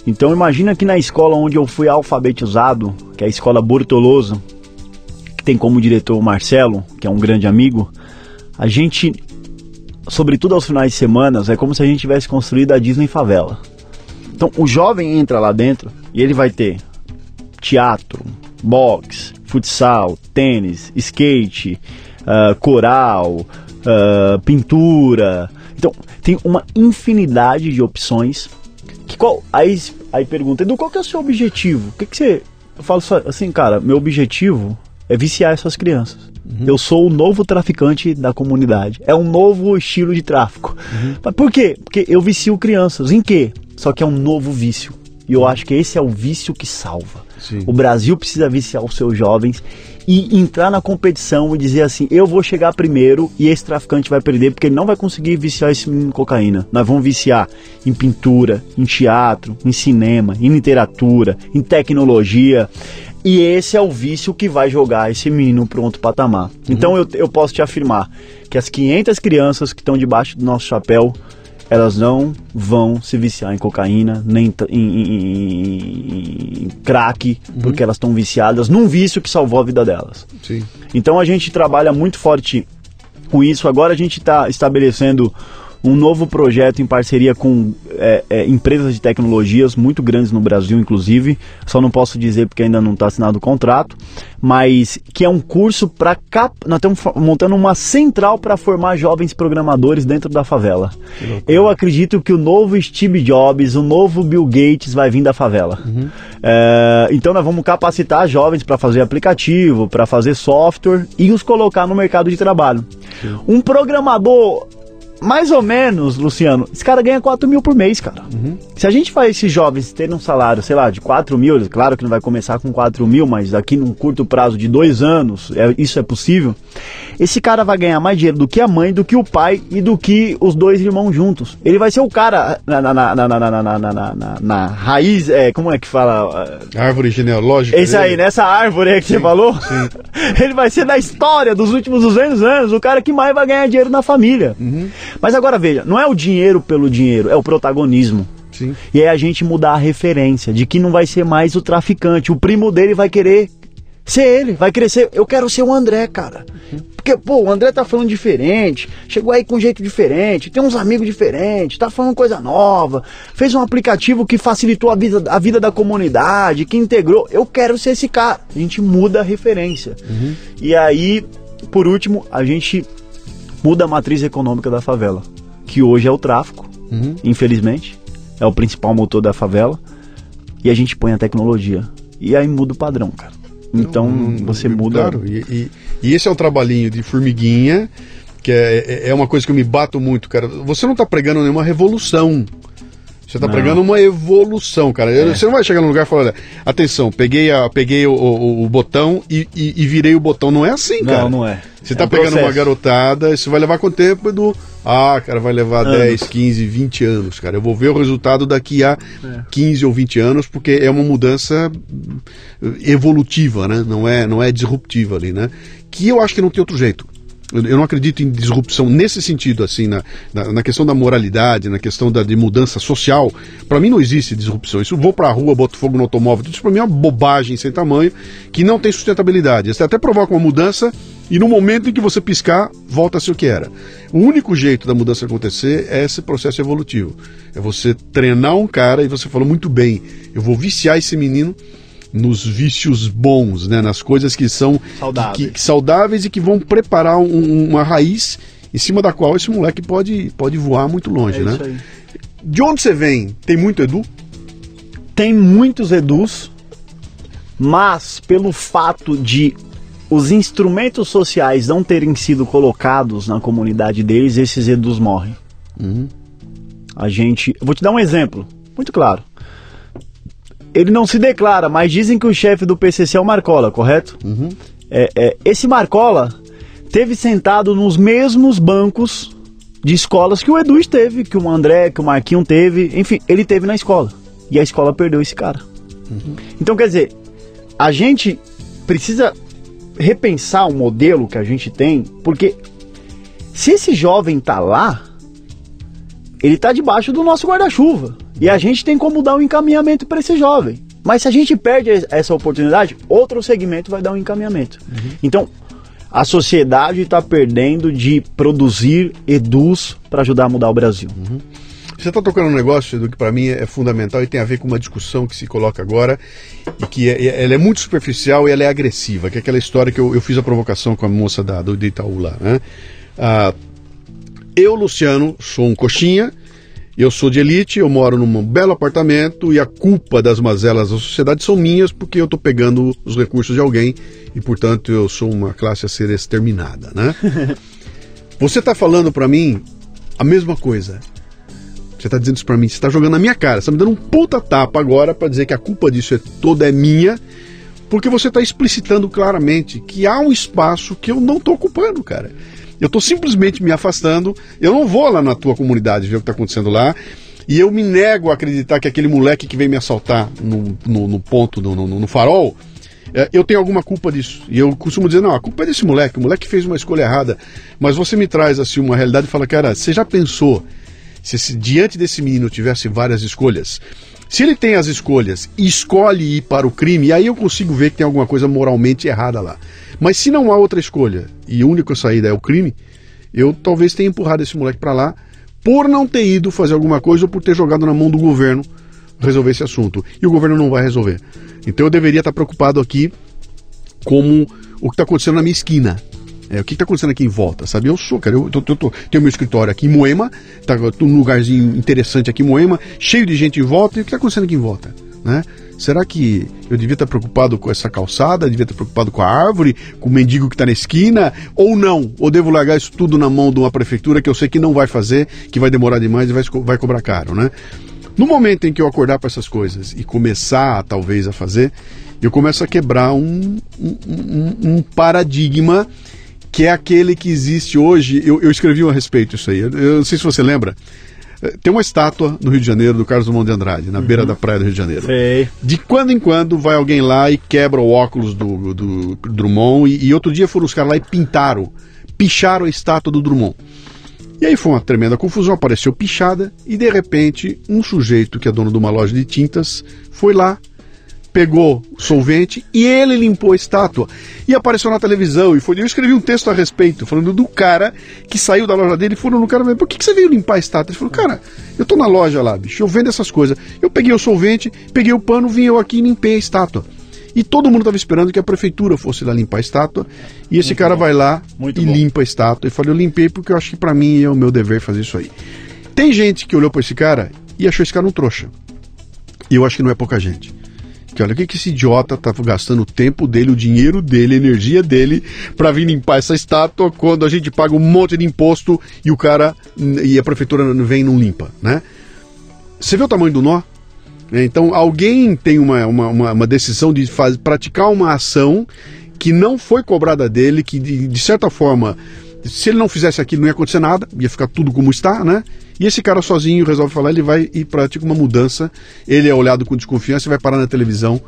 Então imagina que na escola onde eu fui alfabetizado, que é a escola Bortoloso, que tem como diretor o Marcelo, que é um grande amigo, a gente, sobretudo aos finais de semana, é como se a gente tivesse construído a Disney favela. Então o jovem entra lá dentro e ele vai ter teatro, boxe, futsal, tênis, skate, uh, coral, uh, pintura. Então tem uma infinidade de opções. Que qual, aí, aí pergunta, Edu, qual que é o seu objetivo? O que, que você. Eu falo assim, cara, meu objetivo é viciar essas crianças. Uhum. Eu sou o novo traficante da comunidade. É um novo estilo de tráfico. Uhum. Mas por quê? Porque eu vicio crianças. Em quê? Só que é um novo vício. E eu acho que esse é o vício que salva. Sim. O Brasil precisa viciar os seus jovens e entrar na competição e dizer assim: eu vou chegar primeiro e esse traficante vai perder porque ele não vai conseguir viciar esse menino em cocaína. Nós vamos viciar em pintura, em teatro, em cinema, em literatura, em tecnologia. E esse é o vício que vai jogar esse menino para outro patamar. Uhum. Então eu, eu posso te afirmar que as 500 crianças que estão debaixo do nosso chapéu elas não vão se viciar em cocaína, nem em, em, em, crack, uhum. porque elas estão viciadas num vício que salvou a vida delas. Sim. Então a gente trabalha muito forte com isso. Agora a gente está estabelecendo um novo projeto em parceria com é, é, empresas de tecnologias muito grandes no Brasil, inclusive. Só não posso dizer porque ainda não está assinado o contrato, mas que é um curso para cap... nós estamos montando uma central para formar jovens programadores dentro da favela. Eu acredito que o novo Steve Jobs, o novo Bill Gates vai vir da favela. Uhum. É, então nós vamos capacitar jovens para fazer aplicativo, para fazer software e os colocar no mercado de trabalho. Sim. Um programador mais ou menos, Luciano, esse cara ganha 4 mil por mês, cara. Uhum. Se a gente faz esses jovens terem um salário, sei lá, de 4 mil, claro que não vai começar com 4 mil, mas daqui num curto prazo de dois anos, é, isso é possível. Esse cara vai ganhar mais dinheiro do que a mãe, do que o pai e do que os dois irmãos juntos. Ele vai ser o cara na, na, na, na, na, na, na, na raiz, é, como é que fala? Árvore genealógica. Esse aí, nessa árvore aí que sim, você falou. Sim. Ele vai ser na história dos últimos 200 anos o cara que mais vai ganhar dinheiro na família. Uhum. Mas agora veja, não é o dinheiro pelo dinheiro, é o protagonismo. Sim. E é a gente mudar a referência de que não vai ser mais o traficante. O primo dele vai querer ser ele, vai crescer. Eu quero ser o André, cara. Porque, pô, o André tá falando diferente, chegou aí com um jeito diferente, tem uns amigos diferentes, tá falando coisa nova, fez um aplicativo que facilitou a vida, a vida da comunidade, que integrou. Eu quero ser esse cara. A gente muda a referência. Uhum. E aí, por último, a gente muda a matriz econômica da favela, que hoje é o tráfico, uhum. infelizmente, é o principal motor da favela, e a gente põe a tecnologia. E aí muda o padrão, cara. Então não, você muda. Claro, e, e, e, esse é um trabalhinho de formiguinha, que é, é, é uma coisa que eu me bato muito, cara. Você não está pregando nenhuma revolução. Você está pregando uma evolução, cara. É. Você não vai chegar no lugar e falar, olha, atenção, peguei, a, peguei o, o, o botão e, e, e, virei o botão. Não é assim, cara. Não, não é. Você está é um pegando processo. uma garotada, isso vai levar quanto tempo, Edu? Ah, cara, vai levar anos. 10, 15, 20 anos, cara. Eu vou ver o resultado daqui a é. 15 ou 20 anos, porque é uma mudança evolutiva, né? Não é, não é disruptiva ali, né? Que eu acho que não tem outro jeito. Eu não acredito em disrupção nesse sentido, assim, na, na, na questão da moralidade, na questão da, de mudança social. Para mim não existe disrupção. Isso vou para a rua, boto fogo no automóvel, isso para mim é uma bobagem sem tamanho que não tem sustentabilidade. Isso até provoca uma mudança e no momento em que você piscar, volta a ser o que era. O único jeito da mudança acontecer é esse processo evolutivo. É você treinar um cara e você falou muito bem, eu vou viciar esse menino nos vícios bons, né, nas coisas que são saudáveis, que, que, saudáveis e que vão preparar um, uma raiz em cima da qual esse moleque pode, pode voar muito longe, é né? De onde você vem? Tem muito Edu? Tem muitos Edus, mas pelo fato de os instrumentos sociais não terem sido colocados na comunidade deles, esses edus morrem. Uhum. A gente. Vou te dar um exemplo, muito claro. Ele não se declara, mas dizem que o chefe do PCC é o Marcola, correto? Uhum. É, é, esse Marcola teve sentado nos mesmos bancos de escolas que o Edu esteve, que o André, que o Marquinho teve, enfim, ele teve na escola. E a escola perdeu esse cara. Uhum. Então, quer dizer, a gente precisa repensar o modelo que a gente tem, porque se esse jovem tá lá, ele tá debaixo do nosso guarda-chuva. E a gente tem como dar um encaminhamento para esse jovem. Mas se a gente perde essa oportunidade, outro segmento vai dar um encaminhamento. Uhum. Então, a sociedade está perdendo de produzir edus para ajudar a mudar o Brasil. Uhum. Você está tocando um negócio do que para mim é fundamental e tem a ver com uma discussão que se coloca agora e que é, é, ela é muito superficial e ela é agressiva, que é aquela história que eu, eu fiz a provocação com a moça da, do Itaú lá. Né? Ah, eu, Luciano, sou um coxinha, eu sou de elite, eu moro num belo apartamento e a culpa das mazelas da sociedade são minhas porque eu estou pegando os recursos de alguém e, portanto, eu sou uma classe a ser exterminada. Né? Você está falando para mim a mesma coisa. Você está dizendo isso para mim, você está jogando na minha cara, você está me dando um puta tapa agora para dizer que a culpa disso é toda é minha, porque você está explicitando claramente que há um espaço que eu não estou ocupando, cara. Eu estou simplesmente me afastando, eu não vou lá na tua comunidade ver o que está acontecendo lá, e eu me nego a acreditar que aquele moleque que veio me assaltar no, no, no ponto, no, no, farol, é, eu tenho alguma culpa disso. E eu costumo dizer, não, a culpa é desse moleque, o moleque fez uma escolha errada. Mas você me traz assim uma realidade e fala, cara, você já pensou se, se diante desse menino tivesse várias escolhas, se ele tem as escolhas e escolhe ir para o crime, aí eu consigo ver que tem alguma coisa moralmente errada lá. Mas se não há outra escolha e a única saída é o crime, eu talvez tenha empurrado esse moleque para lá por não ter ido fazer alguma coisa ou por ter jogado na mão do governo resolver esse assunto. E o governo não vai resolver. Então eu deveria estar preocupado aqui como o que está acontecendo na minha esquina. É, o que está acontecendo aqui em volta, sabe? Eu sou, cara, eu, tô, tô, tô, tenho meu escritório aqui em Moema, tá, num lugarzinho interessante aqui em Moema, cheio de gente em volta, e o que está acontecendo aqui em volta? Né? Será que eu devia estar preocupado com essa calçada? Devia estar preocupado com a árvore? Com o mendigo que está na esquina? Ou não? Ou devo largar isso tudo na mão de uma prefeitura que eu sei que não vai fazer, que vai demorar demais e vai, vai cobrar caro, né? No momento em que eu acordar para essas coisas e começar, talvez, a fazer, eu começo a quebrar um, um, um, um paradigma que é aquele que existe hoje. Eu, eu escrevi a respeito disso aí. Eu, eu, não sei se você lembra. Tem uma estátua no Rio de Janeiro do Carlos Drummond de Andrade, na uhum. beira da praia do Rio de Janeiro. Sei. De quando em quando vai alguém lá e quebra o óculos do, do Drummond. E, e outro dia foram os caras lá e pintaram, picharam a estátua do Drummond. E aí foi uma tremenda confusão, apareceu pichada e de repente um sujeito que é dono de uma loja de tintas foi lá, pegou o solvente e ele limpou a estátua. E apareceu na televisão. E foi, eu escrevi um texto a respeito, falando do cara que saiu da loja dele e falou no cara, por que, que você veio limpar a estátua? Ele falou, cara, eu tô na loja lá, bicho, eu vendo essas coisas. Eu peguei o solvente, peguei o pano, vim eu aqui e limpei a estátua. E todo mundo estava esperando que a prefeitura fosse lá limpar a estátua. E esse Muito cara bom. vai lá Muito e bom. limpa a estátua. E falei, eu limpei porque eu acho que para mim é o meu dever fazer isso aí. Tem gente que olhou para esse cara e achou esse cara um trouxa. E eu acho que não é pouca gente. Que olha, o que, que esse idiota tá gastando o tempo dele, o dinheiro dele, a energia dele para vir limpar essa estátua quando a gente paga um monte de imposto e o cara e a prefeitura vem e não limpa, né? Você vê o tamanho do nó? É, então alguém tem uma, uma, uma, decisão de faz, praticar uma ação que não foi cobrada dele, que de, de certa forma, se ele não fizesse aquilo não ia acontecer nada, ia ficar tudo como está, né? E esse cara sozinho resolve falar, ele vai e pratica uma mudança, ele é olhado com desconfiança e vai parar na televisão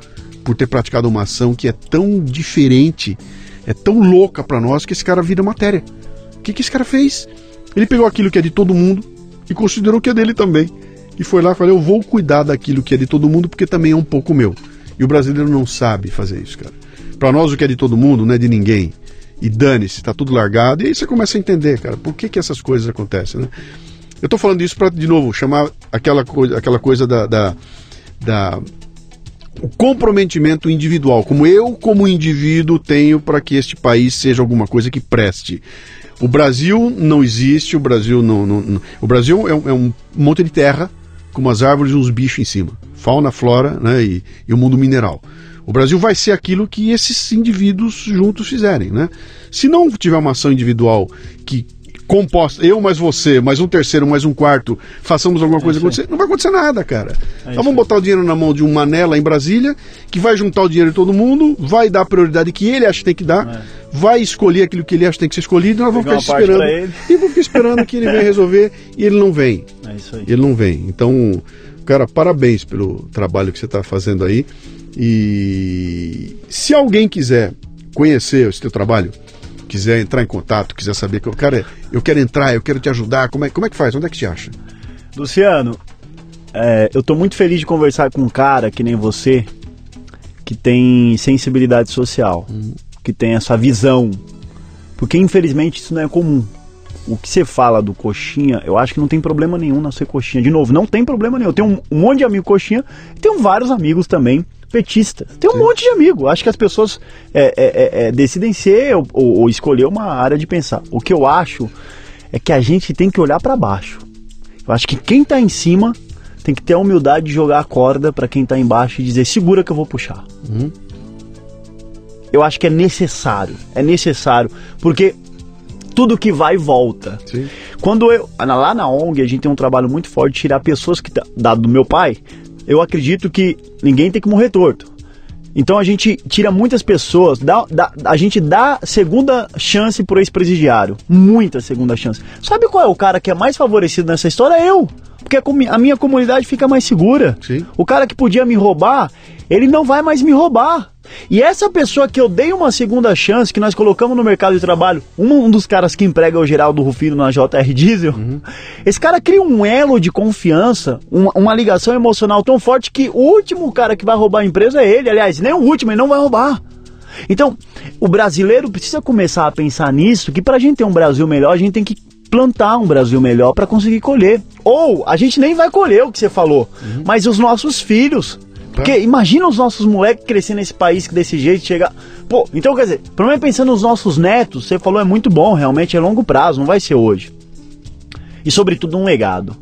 por ter praticado uma ação que é tão diferente, é tão louca para nós que esse cara vira matéria. O que, que esse cara fez? Ele pegou aquilo que é de todo mundo e considerou que é dele também. E foi lá e falou: Eu vou cuidar daquilo que é de todo mundo porque também é um pouco meu. E o brasileiro não sabe fazer isso, cara. Para nós, o que é de todo mundo não é de ninguém. E dane-se, tá tudo largado. E aí você começa a entender, cara, por que, que essas coisas acontecem, né? Eu estou falando isso para, de novo, chamar aquela coisa, aquela coisa da, da, da o comprometimento individual, como eu, como indivíduo, tenho para que este país seja alguma coisa que preste. O Brasil não existe, o Brasil não. não, não o Brasil é um, é um, monte de terra com umas árvores e uns bichos em cima. Fauna, flora né, e, e o mundo mineral. O Brasil vai ser aquilo que esses indivíduos juntos fizerem. Né? Se não tiver uma ação individual que composta, eu mais você, mais um terceiro, mais um quarto, façamos alguma coisa é acontecer, não vai acontecer nada, cara. É então vamos botar o dinheiro na mão de um manela em Brasília, que vai juntar o dinheiro de todo mundo, vai dar a prioridade que ele acha que tem que dar, é. vai escolher aquilo que ele acha que tem que ser escolhido, e nós vamos ficar esperando. E vamos ficar esperando que ele venha resolver e ele não vem. É isso aí. Ele não vem. Então, cara, parabéns pelo trabalho que você está fazendo aí. E se alguém quiser conhecer esse teu trabalho, quiser entrar em contato, quiser saber que eu quero, eu quero entrar, eu quero te ajudar, como é, como é que faz? Onde é que te acha? Luciano, é, eu estou muito feliz de conversar com um cara que nem você, que tem sensibilidade social, uhum. que tem essa visão, porque infelizmente isso não é comum. O que você fala do coxinha, eu acho que não tem problema nenhum na ser coxinha. De novo, não tem problema nenhum. Eu tenho um, um monte de amigo coxinha, tenho vários amigos também petista. Tem um Sim. monte de amigo. Acho que as pessoas é, é, é, é, decidem ser ou, ou, escolher uma área de pensar. O que eu acho é que a gente tem que olhar para baixo. Eu acho que quem está em cima tem que ter a humildade de jogar a corda para quem está embaixo e dizer segura que eu vou puxar. Uhum. Eu acho que é necessário. É necessário. Porque tudo que vai volta. Sim. Quando eu. Lá na ONG a gente tem um trabalho muito forte de tirar pessoas que. Dado do meu pai, eu acredito que ninguém tem que morrer torto. Então a gente tira muitas pessoas, dá, dá, a gente dá segunda chance pro ex-presidiário. Muita segunda chance. Sabe qual é o cara que é mais favorecido nessa história? Eu. Porque a minha comunidade fica mais segura. Sim. O cara que podia me roubar, ele não vai mais me roubar. E essa pessoa que eu dei uma segunda chance, que nós colocamos no mercado de trabalho, um, dos caras que emprega o Geraldo Rufino na JR Diesel, uhum. esse cara cria um elo de confiança, uma, uma, ligação emocional tão forte que o último cara que vai roubar a empresa é ele. Aliás, nem o último, ele não vai roubar. Então, o brasileiro precisa começar a pensar nisso, que para a gente ter um Brasil melhor, a gente tem que plantar um Brasil melhor para conseguir colher. Ou a gente nem vai colher o que você falou, uhum. mas os nossos filhos porque imagina os nossos moleques crescendo nesse país desse jeito, chegar. Pô, então quer dizer, pelo menos pensando nos nossos netos, você falou é muito bom, realmente é longo prazo, não vai ser hoje. E sobretudo um legado.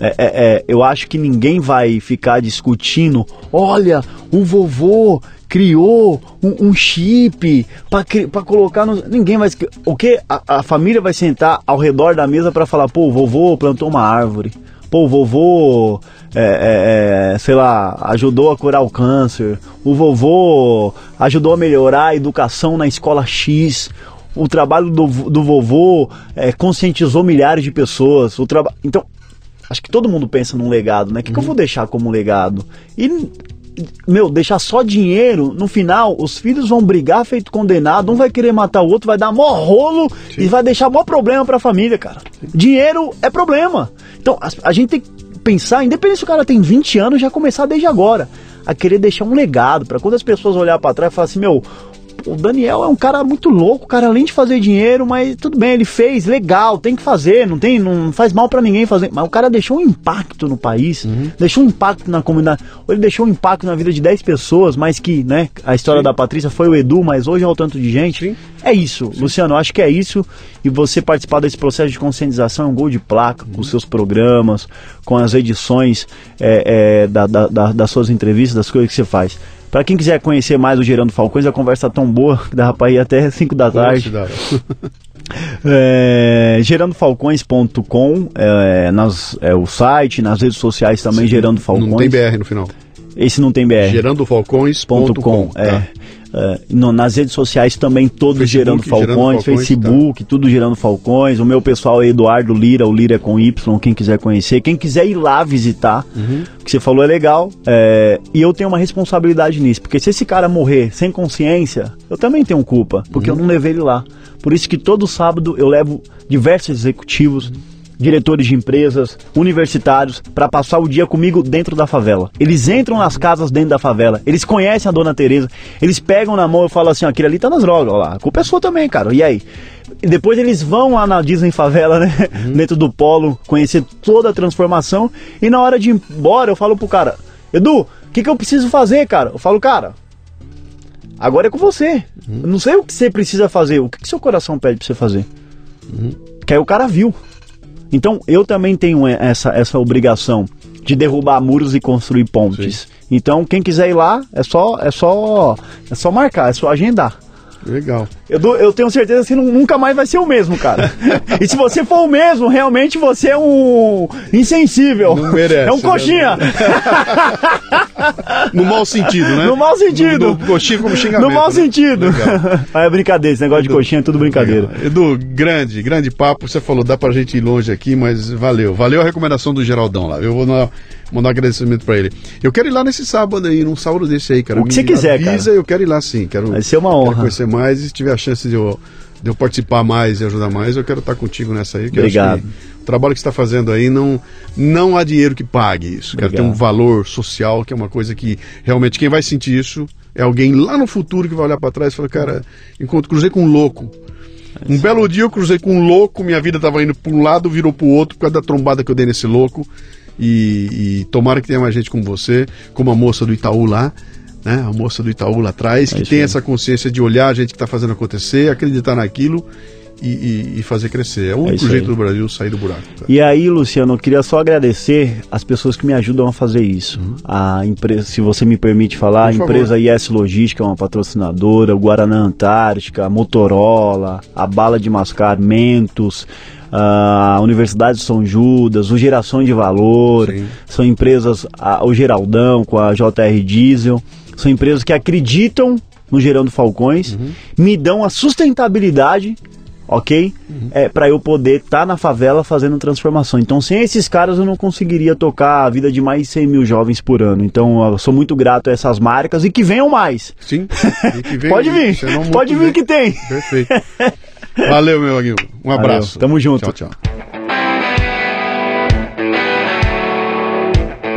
É, é, é, eu acho que ninguém vai ficar discutindo. Olha, o vovô criou um, um chip para colocar no. Ninguém vai. O que? A, a família vai sentar ao redor da mesa para falar: pô, o vovô plantou uma árvore. Pô, o vovô é, é, é, sei lá, ajudou a curar o câncer, o vovô ajudou a melhorar a educação na escola X, o trabalho do, do vovô é, conscientizou milhares de pessoas. O traba... Então, acho que todo mundo pensa num legado, né? O que, uhum. que eu vou uhum. deixar como legado? E, meu, deixar só dinheiro, no final, os filhos vão brigar feito condenado, um vai querer matar o outro, vai dar mó rolo Sim. e vai deixar mó problema pra família, cara. Sim. Dinheiro é problema. Então, a, a gente tem que pensar, independente se o cara tem 20 anos, já começar desde agora. a querer deixar um legado, para quando as pessoas olhar para trás e falar assim, meu, o Daniel é um cara muito louco, cara, além de fazer dinheiro, mas tudo bem, ele fez, legal, tem que fazer, não tem, não faz mal para ninguém fazer. Mas o cara deixou um impacto no país, uhum. deixou um impacto na comunidade, ou ele deixou um impacto na vida de 10 pessoas, mas que, né, a história Sim. da Patrícia foi o Edu, mas hoje é o tanto de gente. Sim. É isso, Sim. Luciano, acho que é isso. E você participar desse processo de conscientização é um gol de placa, uhum. com seus programas, com as edições é, é, da, da, da, das suas entrevistas, das coisas que você faz. Para quem quiser conhecer mais o Gerando Falcões, a conversa tá tão boa que dá para ir até 5 da tarde. é, gerandofalcões.com é, nas, é o site, nas redes sociais também, Sim, Gerando Falcões. Não tem BR no final. Esse não tem BR. Gerandofalcões.com. É. Tá. Uh, no, nas redes sociais também todos Facebook, gerando Falcões, gerando Falcões Facebook, tá. tudo gerando Falcões. O meu pessoal é Eduardo Lira, o Lira é com Y, quem quiser conhecer. Quem quiser ir lá visitar, uhum. o que você falou é legal. É, e eu tenho uma responsabilidade nisso, porque se esse cara morrer sem consciência, eu também tenho culpa, porque uhum. eu não levei ele lá. Por isso que todo sábado eu levo diversos executivos. Uhum diretores de empresas, universitários, para passar o dia comigo dentro da favela. Eles entram nas casas dentro da favela, eles conhecem a dona Teresa, eles pegam na mão e falam assim: aquele ali tá nas drogas, ó lá, a culpa é sua também, cara. E aí? E depois eles vão lá na Disney Favela, né? Uhum. Dentro do polo, conhecer toda a transformação. E na hora de ir embora, eu falo pro cara: Edu, o que, que eu preciso fazer, cara? Eu falo, cara, agora é com você. Uhum. Não sei o que você precisa fazer, o que, que seu coração pede pra você fazer. Uhum. Que aí o cara viu. Então eu também tenho essa, essa obrigação de derrubar muros e construir pontes. Sim. Então quem quiser ir lá é só é só é só marcar, é só agendar. Legal. Eu, eu tenho certeza que nunca mais vai ser o mesmo, cara. e se você for o mesmo, realmente você é um insensível. Não merece. É um né? coxinha. Né? no mau sentido, né? No mau sentido. No, no coxinha como xingamento. No mau né? sentido. Mas é brincadeira, esse negócio Edu, de coxinha é tudo brincadeira. Legal. Edu, grande, grande papo. Você falou, dá pra gente ir longe aqui, mas valeu. Valeu a recomendação do Geraldão lá. Eu vou na mandar um agradecimento para ele. Eu quero ir lá nesse sábado aí, num sábado desse aí, cara. O que você quiser, avisa, cara. eu quero ir lá sim. Quero, Vai ser uma honra. Quero conhecer mais e se tiver a chance de eu, de eu participar mais e ajudar mais, eu quero estar contigo nessa aí. Obrigado. o trabalho que você está fazendo aí não, não há dinheiro que pague isso. Obrigado. Quero ter um valor social, que é uma coisa que realmente quem vai sentir isso é alguém lá no futuro que vai olhar para trás e falar, cara, enquanto cruzei com um louco. Um belo dia eu cruzei com um louco, minha vida estava indo para um lado, virou para o outro por causa da trombada que eu dei nesse louco. E, e tomara que tenha mais gente como você, como a moça do Itaú lá, né? A moça do Itaú lá atrás, é que tem essa consciência de olhar a gente que está fazendo acontecer, acreditar naquilo e, e, fazer crescer. É o é único é jeito do Brasil sair do buraco. Cara. E aí, Luciano, eu queria só agradecer as pessoas que me ajudam a fazer isso. Uhum. A empresa, se você me permite falar, a empresa IS Logística é uma patrocinadora, o Guaraná Antártica, a Motorola, a Bala de Mascar, Mentos a Universidade de São Judas, o Geração de Valor, Sim. são empresas, a, o Geraldão com a JR Diesel, são empresas que acreditam no Gerando Falcões, uhum. me dão a sustentabilidade ok? Uhum. É, para eu poder estar tá na favela fazendo transformação. Então, sem esses caras, eu não conseguiria tocar a vida de mais de 100 mil jovens por ano. Então, eu sou muito grato a essas marcas e que venham mais. Sim, pode vir, pode vir que tem. Perfeito. Valeu, meu amigo. Um abraço. Valeu. Tamo junto. Tchau, tchau.